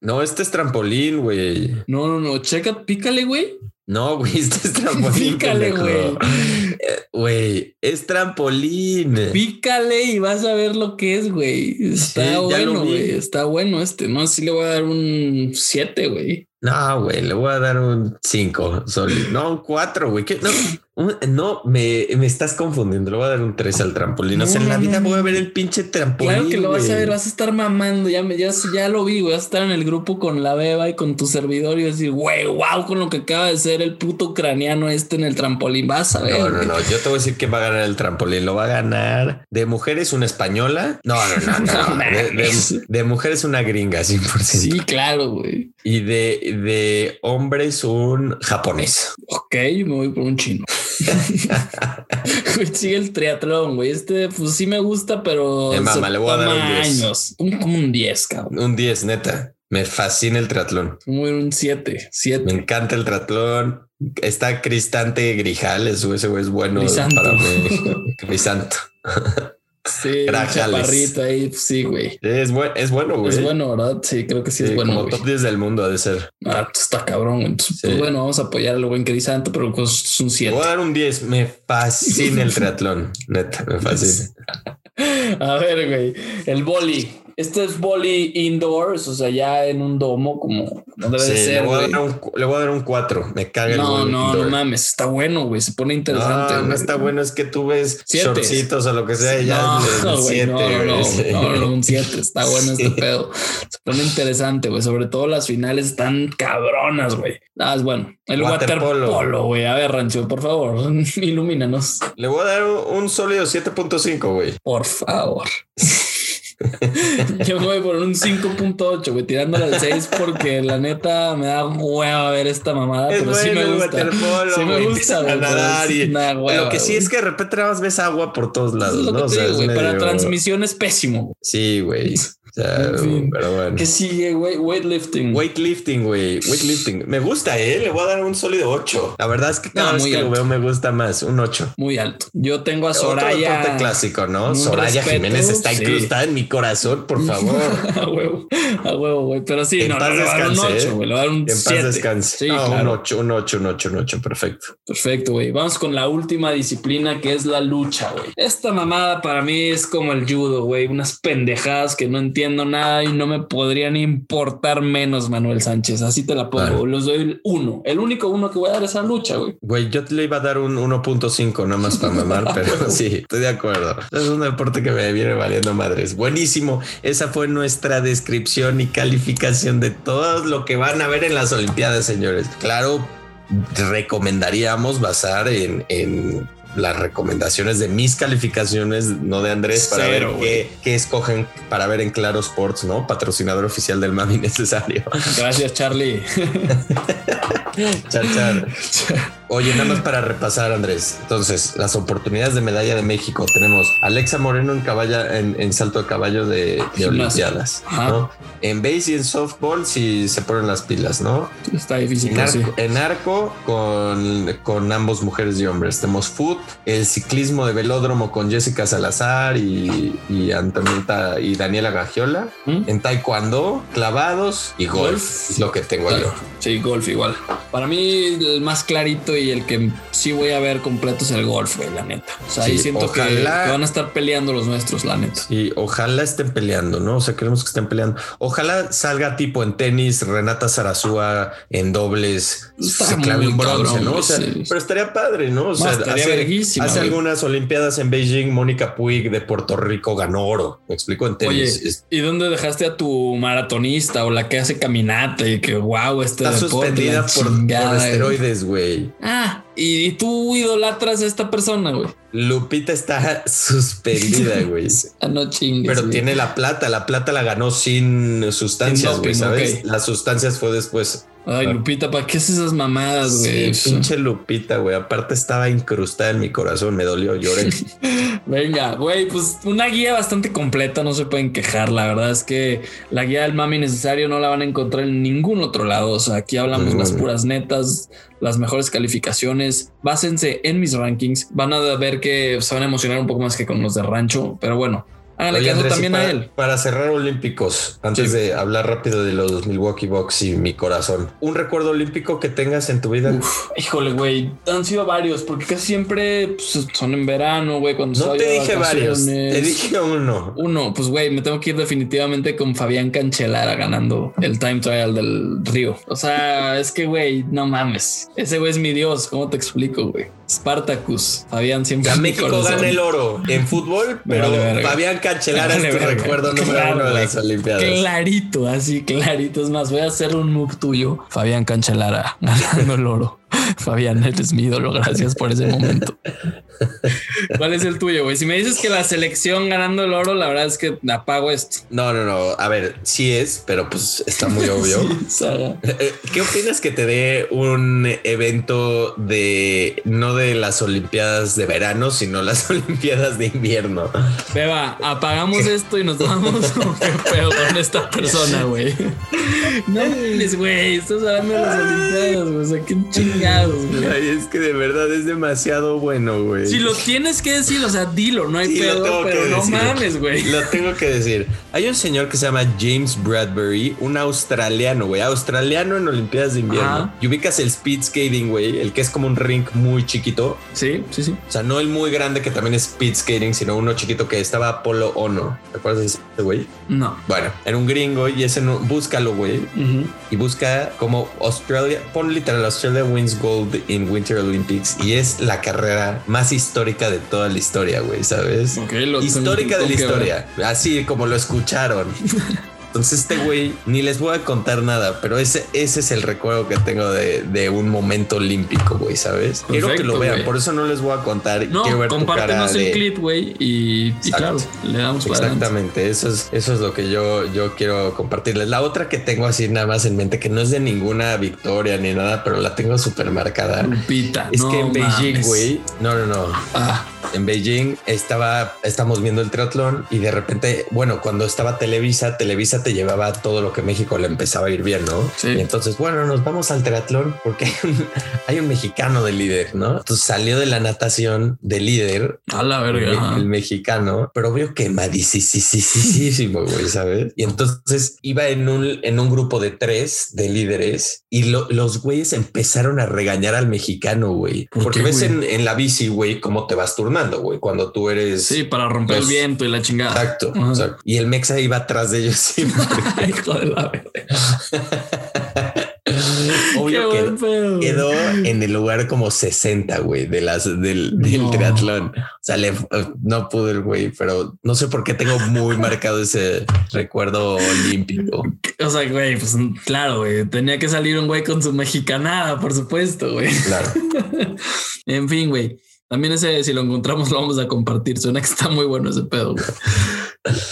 No, este es trampolín, güey. No, no, no. Checa, pícale, güey. No, güey, este es trampolín. Pícale, güey. Eh, güey, es trampolín. Pícale y vas a ver lo que es, güey. Está bueno, güey. Está bueno este. No, sí le voy a dar un 7, güey. No, güey, le voy a dar un 5. No, un 4, güey. No, no, me, me, estás confundiendo. Le voy a dar un 3 al trampolín. o sea, en la vida voy a ver el pinche trampolín. Claro que lo vas a ver, vas a estar mamando. Ya, me, ya, ya lo vi, güey. Vas a estar en el grupo con la beba y con tu servidor y decir, güey, wow, con lo que acaba de ser el puto ucraniano este en el trampolín. Vas a ver. No, no, no. Yo te voy a decir que va a ganar el trampolín. Lo va a ganar de mujeres una española. No, no, no, no. de, de, mujeres una gringa, 100%. Sí, claro, güey. Y de, de hombres un japonés. Ok, me voy por un chino. Sigue el triatlón, güey. Este, pues sí me gusta, pero. Eh, mamá, le voy a dar un 10. Años. Un, como un 10, cabrón. Un 10, neta. Me fascina el triatlón. Muy un 7, 7. Me encanta el triatlón. Está Cristante Grijales, ese güey es bueno para mí. Crisanto. Sí, chaparrito ahí, pues sí, güey. Es, es bueno, güey. Es bueno, ¿verdad? Sí, creo que sí, es bueno. Como top 10 del mundo ha de ser. Ah, pues está cabrón. Entonces, pues bueno, vamos a apoyar al buen Crisanto, pero pues es un 7. Voy a dar un 10. Me fascina el triatlón. Neta, me fascina. a ver, güey. El boli. Este es boli indoors, o sea, ya en un domo, como debe ser. Le voy, a dar un 4. Me caga no, el No, no, no mames. Está bueno, güey. Se pone interesante. No, no está bueno. Es que tú ves shortcitos o lo que sea. Ya no, güey. No, no, no, un 7. Está bueno este pedo. Se pone interesante, güey. Sobre todo las finales están cabronas, güey. Ah, es bueno. El waterpolo, güey. A ver, Rancho, por favor, ilumínanos. Le voy a dar un sólido 7.5, güey. Por favor. Yo voy por un 5.8, güey, tirándole al 6 porque la neta me da hueva ver esta mamada, pero sí me gusta. sí me gusta, Lo que sí es que de repente nada más ves agua por todos lados, ¿no? para transmisión es pésimo. Sí, güey pero bueno. ¿Qué sigue, güey? Weightlifting. Weightlifting, güey. Weightlifting. Me gusta, ¿eh? Le voy a dar un sólido 8. La verdad es que cada vez que lo veo me gusta más. Un 8. Muy alto. Yo tengo a Soraya. Otro clásico, ¿no? Soraya Jiménez está incrustada en mi corazón, por favor. a huevo. A huevo, güey. Pero sí, no, le voy a dar un 8, güey. Le voy a dar un 7. En paz descanse. Sí, claro. un 8, un 8, un 8, un 8. Perfecto. Perfecto, güey. Vamos con la última disciplina que es la lucha, güey. Esta mamada para mí es como el judo, güey. Unas pendejadas que no entiendo entiendo nada y no me podrían importar menos Manuel Sánchez. Así te la pongo. Los doy el uno. El único uno que voy a dar esa lucha, güey. Güey, yo te le iba a dar un 1.5 nada más para mamar, pero sí, estoy de acuerdo. Es un deporte que me viene valiendo madres. Buenísimo. Esa fue nuestra descripción y calificación de todo lo que van a ver en las Olimpiadas, señores. Claro, recomendaríamos basar en, en las recomendaciones de mis calificaciones, no de Andrés, para ver qué, qué, escogen para ver en Claro Sports, ¿no? Patrocinador oficial del Mami Necesario. Gracias, Charlie. char, char. Oye, nada más para repasar, Andrés. Entonces, las oportunidades de medalla de México tenemos Alexa Moreno en caballo, en, salto de caballo de, Olimpiadas, ¿no? En base y en softball si se ponen las pilas, ¿no? Está difícil. En arco, en arco con, con ambos mujeres y hombres. Tenemos foot, el ciclismo de velódromo con Jessica Salazar y, y Antonieta y Daniela Gagiola. ¿Mm? En taekwondo, clavados y golf, es lo que tengo yo. Sí, golf igual. Para mí el más clarito y y el que sí voy a ver completo es el golf, güey, la neta. O sea, ahí siento que, van a estar peleando los nuestros, la neta. Y ojalá estén peleando, ¿no? O sea, queremos que estén peleando. Ojalá salga tipo en tenis, Renata Zarazúa en dobles, se clave un bronce, ¿no? O sea, pero estaría padre, ¿no? O sea, hace, hace algunas Olimpiadas en Beijing, Mónica Puig de Puerto Rico ganó oro. Me explico en tenis. Oye, ¿y dónde dejaste a tu maratonista o la que hace caminata y que wow, este está suspendida por, por esteroides, güey? Ah, y, tú idolatras a esta persona, güey. Lupita está suspendida, güey. Ah, no chingues. Pero tiene la plata. La plata la ganó sin sustancias, güey, ¿sabes? Las sustancias fue después. Ay, Lupita, ¿para qué haces esas mamadas, güey? Sí, pinche Lupita, güey. Aparte estaba incrustada en mi corazón, me dolió, lloré. Venga, güey, pues una guía bastante completa, no se pueden quejar. La verdad es que la guía del mami necesario no la van a encontrar en ningún otro lado. O sea, aquí hablamos las puras netas, las mejores calificaciones. Básense en mis rankings. Van a ver que se van a emocionar un poco más que con los de rancho, pero bueno, Háganle caso también para, a él. Para cerrar Olímpicos, antes de hablar rápido de los Milwaukee Bucks y mi corazón, ¿un recuerdo olímpico que tengas en tu vida? híjole, güey, han sido varios, porque casi siempre pues, son en verano, güey, cuando No te dije varios, te dije uno. Uno, pues, güey, me tengo que ir definitivamente con Fabián Canchelara ganando el time trial del Río. O sea, es que, güey, no mames. Ese güey es mi dios, ¿cómo te explico, güey? Spartacus, Fabián siempre. Ya México gana el oro en fútbol, pero Fabián Cancelara es tu recuerdo número uno de las Olimpiadas. Clarito, así clarito. Es más, voy a hacer un move tuyo. Fabián Cancelara ganando el oro. Fabián, eres mi ídolo. Gracias por ese momento. ¿Cuál es el tuyo, güey? Si me dices que la selección ganando el oro, la verdad es que apago esto. No, no, no. A ver, sí es, pero pues está muy obvio. Eh, ¿Qué opinas que te dé un evento de no de las Olimpiadas de verano, sino las Olimpiadas de invierno? Beba, apagamos esto y nos vamos. ¿Qué pedo con esta persona, güey? No güey. Estás hablando de las Olimpiadas, güey. O sea, qué chingados, güey. Ay, es que de verdad es demasiado bueno, güey. Si lo tienes que decir, o sea, dilo, no hay pedo, pero no mames, güey. Lo tengo que decir. Hay un señor que se llama James Bradbury, un australiano, güey. Australiano en Olimpiadas de Invierno. Y ubicas el speed skating, güey. El que es como un ring muy chiquito. Sí, sí, sí. O sea, no el muy grande que también es speed skating, sino uno chiquito que estaba Apolo Ono. ¿Te acuerdas de ese güey? No. Bueno, era un gringo y ese no, búscalo, güey. Y busca como Australia, pon literal Australia gold in Winter Olympics y es la carrera más histórica de toda la historia, güey, ¿sabes? histórica de la historia, así como lo escucharon. Entonces este güey, ni les voy a contar nada, pero ese, ese es el recuerdo que tengo de, un momento olímpico, güey, ¿sabes? Quiero que lo vean, por eso no les voy a contar. No, quiero ver compártenos el clip, güey, y, claro, le damos para Exactamente, eso es, eso es lo que yo, yo quiero compartirles. La otra que tengo así nada más en mente, que no es de ninguna victoria ni nada, pero la tengo súper marcada. Lupita, es que en Beijing, güey, no, no, no. Ah en Beijing estaba, estamos viendo el triatlón y de repente, bueno, cuando estaba Televisa, Televisa te llevaba todo lo que México le empezaba a ir bien, ¿no? Sí. Y entonces, bueno, nos vamos al triatlón porque hay un, mexicano de líder, ¿no? Entonces salió de la natación de líder. A la verga. El, mexicano, pero vio quemadísimo, güey, ¿sabes? Y entonces iba en un, en un grupo de tres de líderes y los güeyes empezaron a regañar al mexicano, güey. porque ves en, en, la bici, güey, cómo te vas turnando güey, cuando tú eres... Sí, para romper el viento y la chingada. Exacto, exacto. Y el Mexa iba atrás de ellos siempre. Hijo de la Obvio que quedó en el lugar como 60, güey, de las del, triatlón. O sea, no pudo el güey, pero no sé por qué tengo muy marcado ese recuerdo olímpico. O sea, güey, pues claro, güey, tenía que salir un güey con su mexicanada, por supuesto, güey. Claro. en fin, güey. También ese, si lo encontramos, lo vamos a compartir. Suena que está muy bueno ese pedo. Güey.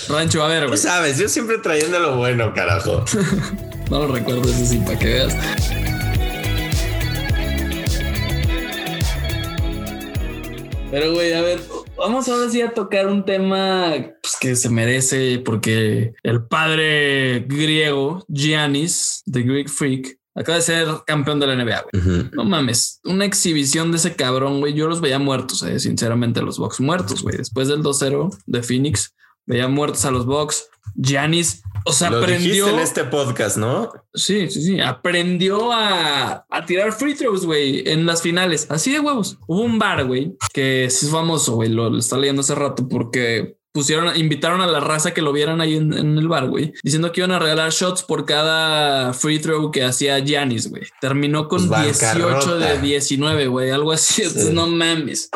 Rancho, a ver, güey. sabes, yo siempre trayendo lo bueno, carajo. no lo recuerdo ese sí, para que veas. Pero, güey, a ver, vamos ahora sí a tocar un tema pues, que se merece porque el padre griego, Giannis, The Greek Freak, acaba de ser campeón de la NBA, güey. No mames, una exhibición de ese cabrón, güey. Yo los veía muertos, eh, sinceramente, los Bucks muertos, güey. Después del 2-0 de Phoenix, veía muertos a los Bucks. Giannis, o sea, aprendió en este podcast, ¿no? Sí, sí, sí. Aprendió a, a tirar free throws, güey, en las finales. Así de huevos. Hubo un bar, güey, que es famoso, güey. Lo, lo está leyendo hace rato porque pusieron, invitaron a la raza que lo vieran ahí en, el bar, güey, diciendo que iban a regalar shots por cada free throw que hacía Giannis, güey. Terminó con 18 pues de 19, güey, algo así. No mames.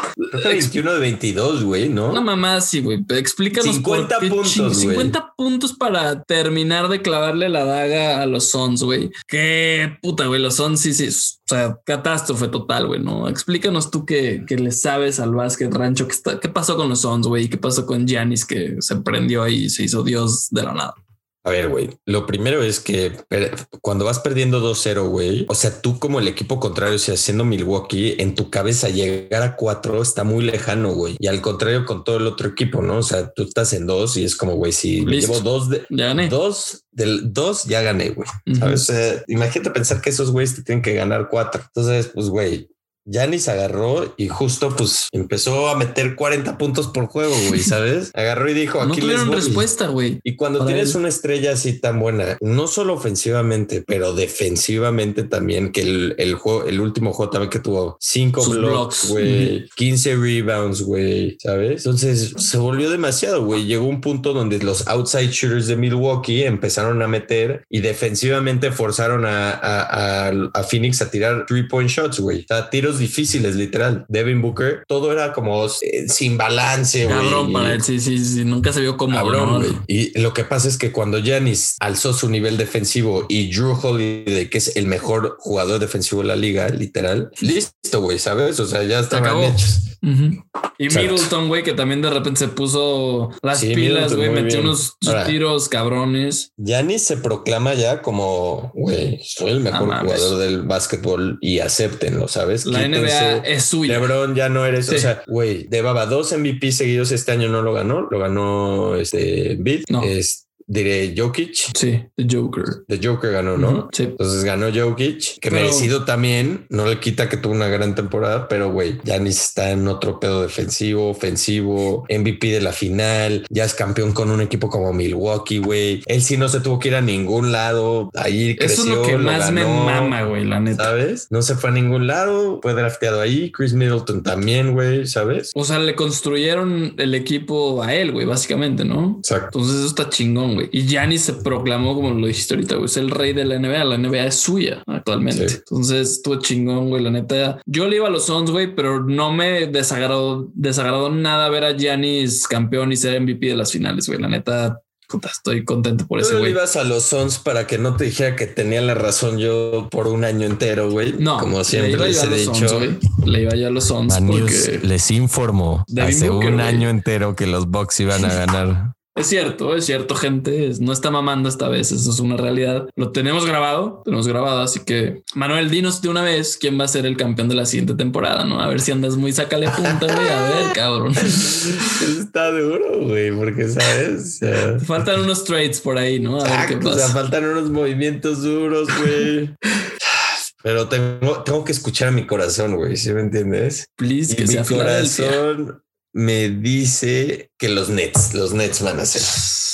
21 de 22, güey, ¿no? Una mamá sí, güey. Explícanos 50 puntos, 50 puntos para terminar de clavarle la daga a los Sons, güey. Qué puta, güey. Los Sons sí, sí. O sea, catástrofe total, güey, ¿no? Explícanos tú que, que le sabes al básquet rancho. ¿Qué, está, qué pasó con los Sons, güey? ¿Qué pasó con Giannis? que se prendió y se hizo Dios de la nada. A ver, güey, lo primero es que cuando vas perdiendo 2-0, güey, o sea, tú como el equipo contrario, o sea, siendo Milwaukee, en tu cabeza llegar a 4 está muy lejano, güey. Y al contrario con todo el otro equipo, ¿no? O sea, tú estás en 2 y es como, güey, si llevo 2 de... Ya gané. Dos del 2 ya gané, güey. ¿Sabes? imagínate pensar que esos güeyes te tienen que ganar 4. Entonces, pues, güey, Yanis agarró y justo pues empezó a meter 40 puntos por juego, güey, ¿sabes? Agarró y dijo, aquí no tuvieron respuesta, güey. Y cuando tienes una estrella así tan buena, no solo ofensivamente, pero defensivamente también, que el, juego, el último juego también que tuvo 5 blocks, güey, 15 rebounds, güey, ¿sabes? Entonces se volvió demasiado, güey. Llegó un punto donde los outside shooters de Milwaukee empezaron a meter y defensivamente forzaron a, a, Phoenix a tirar three point shots, güey. O sea, tiros difíciles, literal. Devin Booker, todo era como eh, sin balance, Cabrón para él, sí, sí, sí, nunca se vio como Cabrón, Y lo que pasa es que cuando Giannis alzó su nivel defensivo y Drew Holiday, que es el mejor jugador defensivo de la liga, literal, listo, güey, ¿sabes? O sea, ya estaban hechos. Y Middleton, güey, que también de repente se puso las pilas, güey, metió unos tiros cabrones. Giannis se proclama ya como, güey, soy el mejor jugador del básquetbol y acéptenlo, ¿sabes? La NBA es suya. LeBron ya no eres, o sea, güey, de Baba dos MVP seguidos este año no lo ganó, lo ganó este Beat. No. Este, diré Jokic. Sí, The Joker. The Joker ganó, ¿no? sí. Entonces ganó Jokic, que merecido también. No le quita que tuvo una gran temporada, pero güey, ya ni está en otro pedo defensivo, ofensivo, MVP de la final, ya es campeón con un equipo como Milwaukee, güey. Él sí no se tuvo que ir a ningún lado. Ahí creció. Eso es lo que más me mama, güey, la neta. ¿Sabes? No se fue a ningún lado, fue drafteado ahí. Chris Middleton también, güey, ¿sabes? O sea, le construyeron el equipo a él, güey, básicamente, ¿no? Exacto. Entonces eso está chingón y Giannis se proclamó, como lo dijiste ahorita, güey, es el rey de la NBA. La NBA es suya actualmente. Entonces estuvo chingón, güey. La neta, yo le iba a los Suns, güey, pero no me desagradó, desagradó nada ver a Giannis campeón y ser MVP de las finales, güey. La neta, Puta, estoy contento por eso, güey. ibas a los Sons para que no te dijera que tenía la razón yo por un año entero, güey. No, como siempre les he dicho. le iba ya a los Sons porque les informó hace un año entero que los Bucks iban a ganar. Es cierto, es cierto, gente. No está mamando esta vez. Eso es una realidad. Lo tenemos grabado, tenemos grabado. Así que, Manuel, dinos de una vez quién va a ser el campeón de la siguiente temporada, ¿no? A ver si andas muy sácale punta, güey. A ver, cabrón. Está duro, güey, porque sabes. faltan unos trades por ahí, ¿no? A ver qué pasa. O sea, faltan unos movimientos duros, güey. Pero tengo, tengo que escuchar a mi corazón, güey. ¿Sí me entiendes? Please, que mi corazón me dice que los Nets, los Nets van a ser.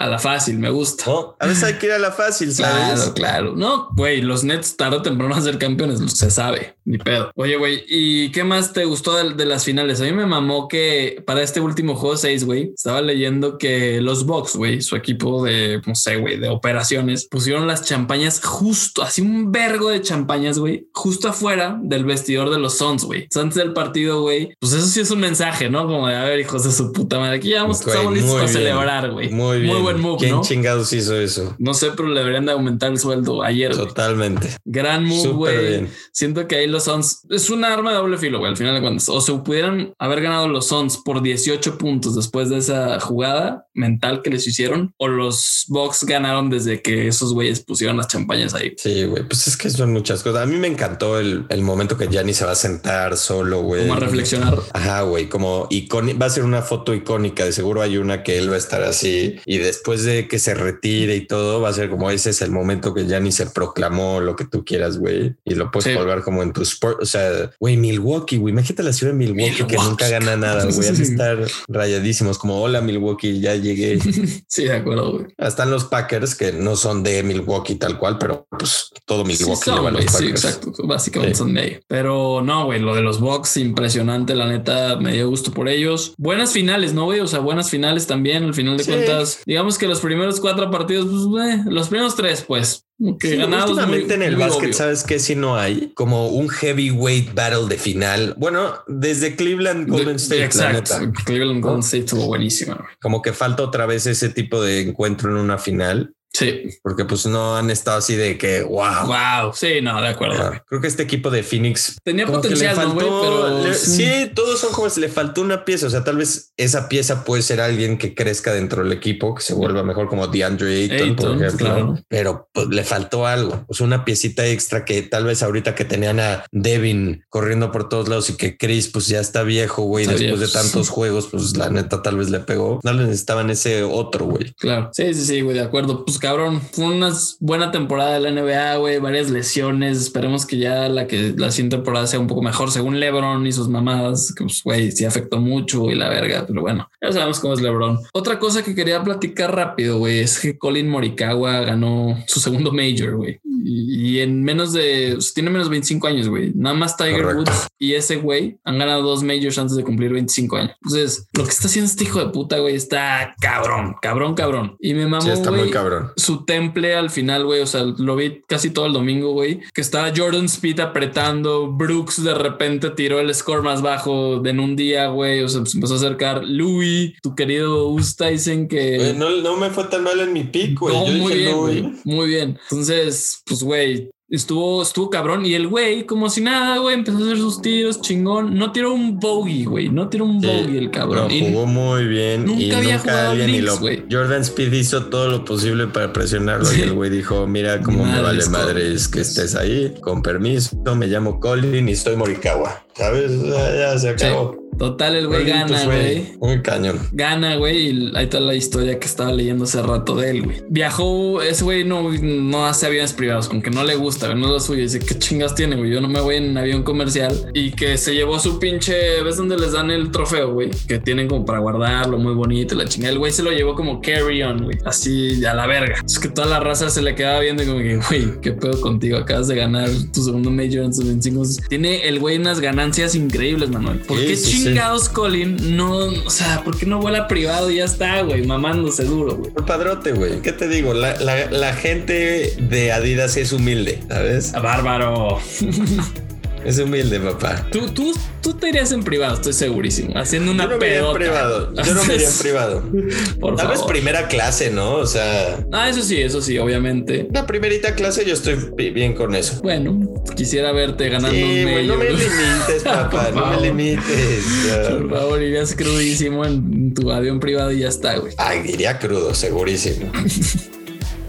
A la fácil, me gusta. a veces hay que ir a la fácil, ¿sabes? Claro, claro. No, güey, los Nets tarde o temprano van a ser campeones, se sabe, ni pedo. Oye, güey, ¿y qué más te gustó de, las finales? A mí me mamó que para este último juego 6, güey, estaba leyendo que los Bucks, güey, su equipo de, no sé, güey, de operaciones, pusieron las champañas justo, así un vergo de champañas, güey, justo afuera del vestidor de los Suns, güey. Antes del partido, güey, pues eso sí es un mensaje, ¿no? Como de, a ver, hijos de su puta madre, aquí ya vamos, estamos listos para celebrar, güey. Muy bien. Muy buen move, ¿Quién chingados hizo eso? No sé, pero le deberían de aumentar el sueldo ayer. Totalmente. Gran move, güey. Siento que ahí los Suns es un arma de doble filo, güey, al final de cuentas. O se pudieran haber ganado los Suns por 18 puntos después de esa jugada mental que les hicieron, o los Bucks ganaron desde que esos güeyes pusieron las champañas ahí. Sí, güey, pues es que son muchas cosas. A mí me encantó el, el momento que Gianni se va a sentar solo, güey. Como a reflexionar. Ajá, güey, como icónica, va a ser una foto icónica, de seguro hay una que él va a estar así y después de que se retire y todo, va a ser como ese es el momento que Gianni se proclamó lo que tú quieras, güey, y lo puedes colgar como en tu sport, o sea, güey, Milwaukee, güey, imagínate la ciudad de Milwaukee, que nunca gana nada, güey, a estar rayadísimos, como hola Milwaukee, ya llegué. sí, de acuerdo, güey. Están los Packers que no son de Milwaukee tal cual, pero pues todo Milwaukee. Sí, exacto, básicamente son de ahí. Pero no, güey, lo de los Bucks, impresionante, la neta, me dio gusto por ellos. Buenas finales, ¿no, güey? O sea, buenas finales también, al final de cuentas. Digamos que los primeros cuatro partidos, pues, los primeros tres, pues, que ganados últimamente en el básquet, ¿sabes qué? Si no hay como un heavyweight battle de final. Bueno, desde Cleveland Golden State. Exacto. Cleveland Golden State estuvo buenísimo. Como que falta otra vez ese tipo de encuentro en una final. Sí. Porque pues no han estado así de que wow. Wow. Sí, no, de acuerdo. creo que este equipo de Phoenix tenía potencial, pero sí. todos son jóvenes. Le faltó una pieza. O sea, tal vez esa pieza puede ser alguien que crezca dentro del equipo, que se vuelva mejor como DeAndre Ayton, por ejemplo. Pero pues, le faltó algo. O sea, una piecita extra que tal vez ahorita que tenían a Devin corriendo por todos lados y que Chris pues ya está viejo, güey, después de tantos juegos, pues la neta tal vez le pegó. No le necesitaban ese otro, güey. Claro. Sí, sí, sí, güey, de acuerdo. Pues cabrón, fue una buena temporada de la NBA, güey, varias lesiones. Esperemos que ya la que la siguiente temporada sea un poco mejor, según LeBron y sus mamadas, que pues, güey, sí afectó mucho y la verga, pero bueno, ya sabemos cómo es LeBron. Otra cosa que quería platicar rápido, güey, es que Colin Morikawa ganó su segundo major, güey. Y, en menos de, tiene menos de 25 años, güey. Nada más Tiger Woods y ese güey han ganado dos majors antes de cumplir 25 años. Entonces, lo que está haciendo este hijo de puta, güey, está cabrón, cabrón, cabrón. Y me mamó, está muy cabrón. Su temple al final, güey, o sea, lo vi casi todo el domingo, güey, que estaba Jordan Speed apretando, Brooks de repente tiró el score más bajo en un día, güey, o sea, se empezó a acercar Louis, tu querido Ustaisen, que... no, no me fue tan mal en mi pick, güey. muy bien. Muy bien. Entonces, pues, güey, Estuvo, estuvo cabrón. Y el güey, como si nada, güey, empezó a hacer sus tiros chingón. No tiró un bogey, güey. No tiró un bogey el cabrón. jugó muy bien. Nunca y había jugado alguien güey. Jordan Speed hizo todo lo posible para presionarlo. Y el güey dijo: Mira cómo me vale madre es que estés ahí. Con permiso, me llamo Colin y estoy Morikawa. ¿Sabes? Ya, se acabó. Total, el güey gana, güey. Un cañón. Gana, güey. Y ahí está la historia que estaba leyendo hace rato de él, güey. Viajó, ese güey no, no hace aviones privados, con que no le gusta, güey. No es lo suyo. Dice, ¿qué chingas tiene, güey? Yo no me voy en avión comercial. Y que se llevó su pinche. ¿Ves dónde les dan el trofeo, güey? Que tienen como para guardarlo, muy bonito. La chingada. El güey se lo llevó como carry on, güey. Así a la verga. Es que toda la raza se le quedaba viendo y como que, güey, ¿qué pedo contigo? Acabas de ganar tu segundo major en sus 25. Tiene el güey unas ganancias increíbles, Manuel. ¿Por qué chingados Colin no, o sea, ¿por qué no vuela privado y ya está, güey, mamándose duro, güey? Padrote, güey. ¿Qué te digo? La, la, gente de Adidas es humilde, ¿sabes? Bárbaro. Es humilde, papá. Tú, tú, tú te irías en privado, estoy segurísimo. Haciendo una Yo no Me en privado. Yo no me iría en privado. Por Tal vez primera clase, ¿no? O sea. Ah, eso sí, eso sí, obviamente. La primerita clase yo estoy bien con eso. Bueno, quisiera verte ganando sí, un No me limites, papá. no me limites. Por favor, irías crudísimo en tu avión privado y ya está, güey. Ay, diría crudo, segurísimo.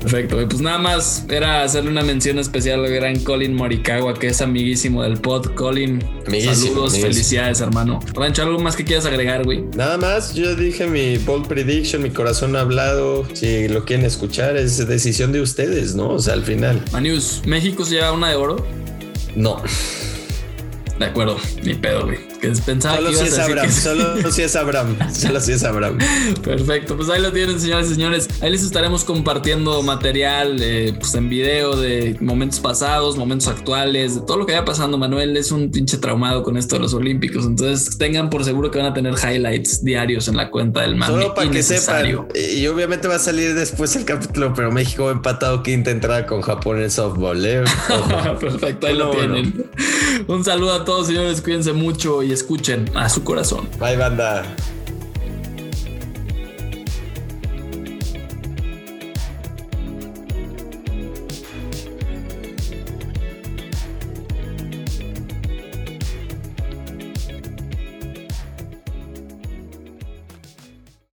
Perfecto, pues nada más era hacerle una mención especial al gran Colin Morikawa, que es amiguísimo del pod. Colin, saludos, felicidades, hermano. Rancho, ¿algo más que quieras agregar, güey? Nada más, yo dije mi bold prediction, mi corazón ha hablado. Si lo quieren escuchar, es decisión de ustedes, ¿no? O sea, al final. Manius, ¿México se lleva una de oro? No. De acuerdo, ni pedo, güey. Que pensaba solo que si es Abraham, solo si es Abraham, solo si es Abraham. Perfecto, pues ahí lo tienen, señores y señores. Ahí les estaremos compartiendo material eh, pues en video de momentos pasados, momentos actuales, de todo lo que vaya pasando. Manuel es un pinche traumado con esto de los Olímpicos, entonces tengan por seguro que van a tener highlights diarios en la cuenta del mami. Solo para que sepan, y obviamente va a salir después el capítulo, pero México ha empatado quinta entrada con Japón en softball. ¿eh? Perfecto, ahí lo tienen. Un saludo a todos, señores. Cuídense mucho escuchen a su corazón. Bye, banda.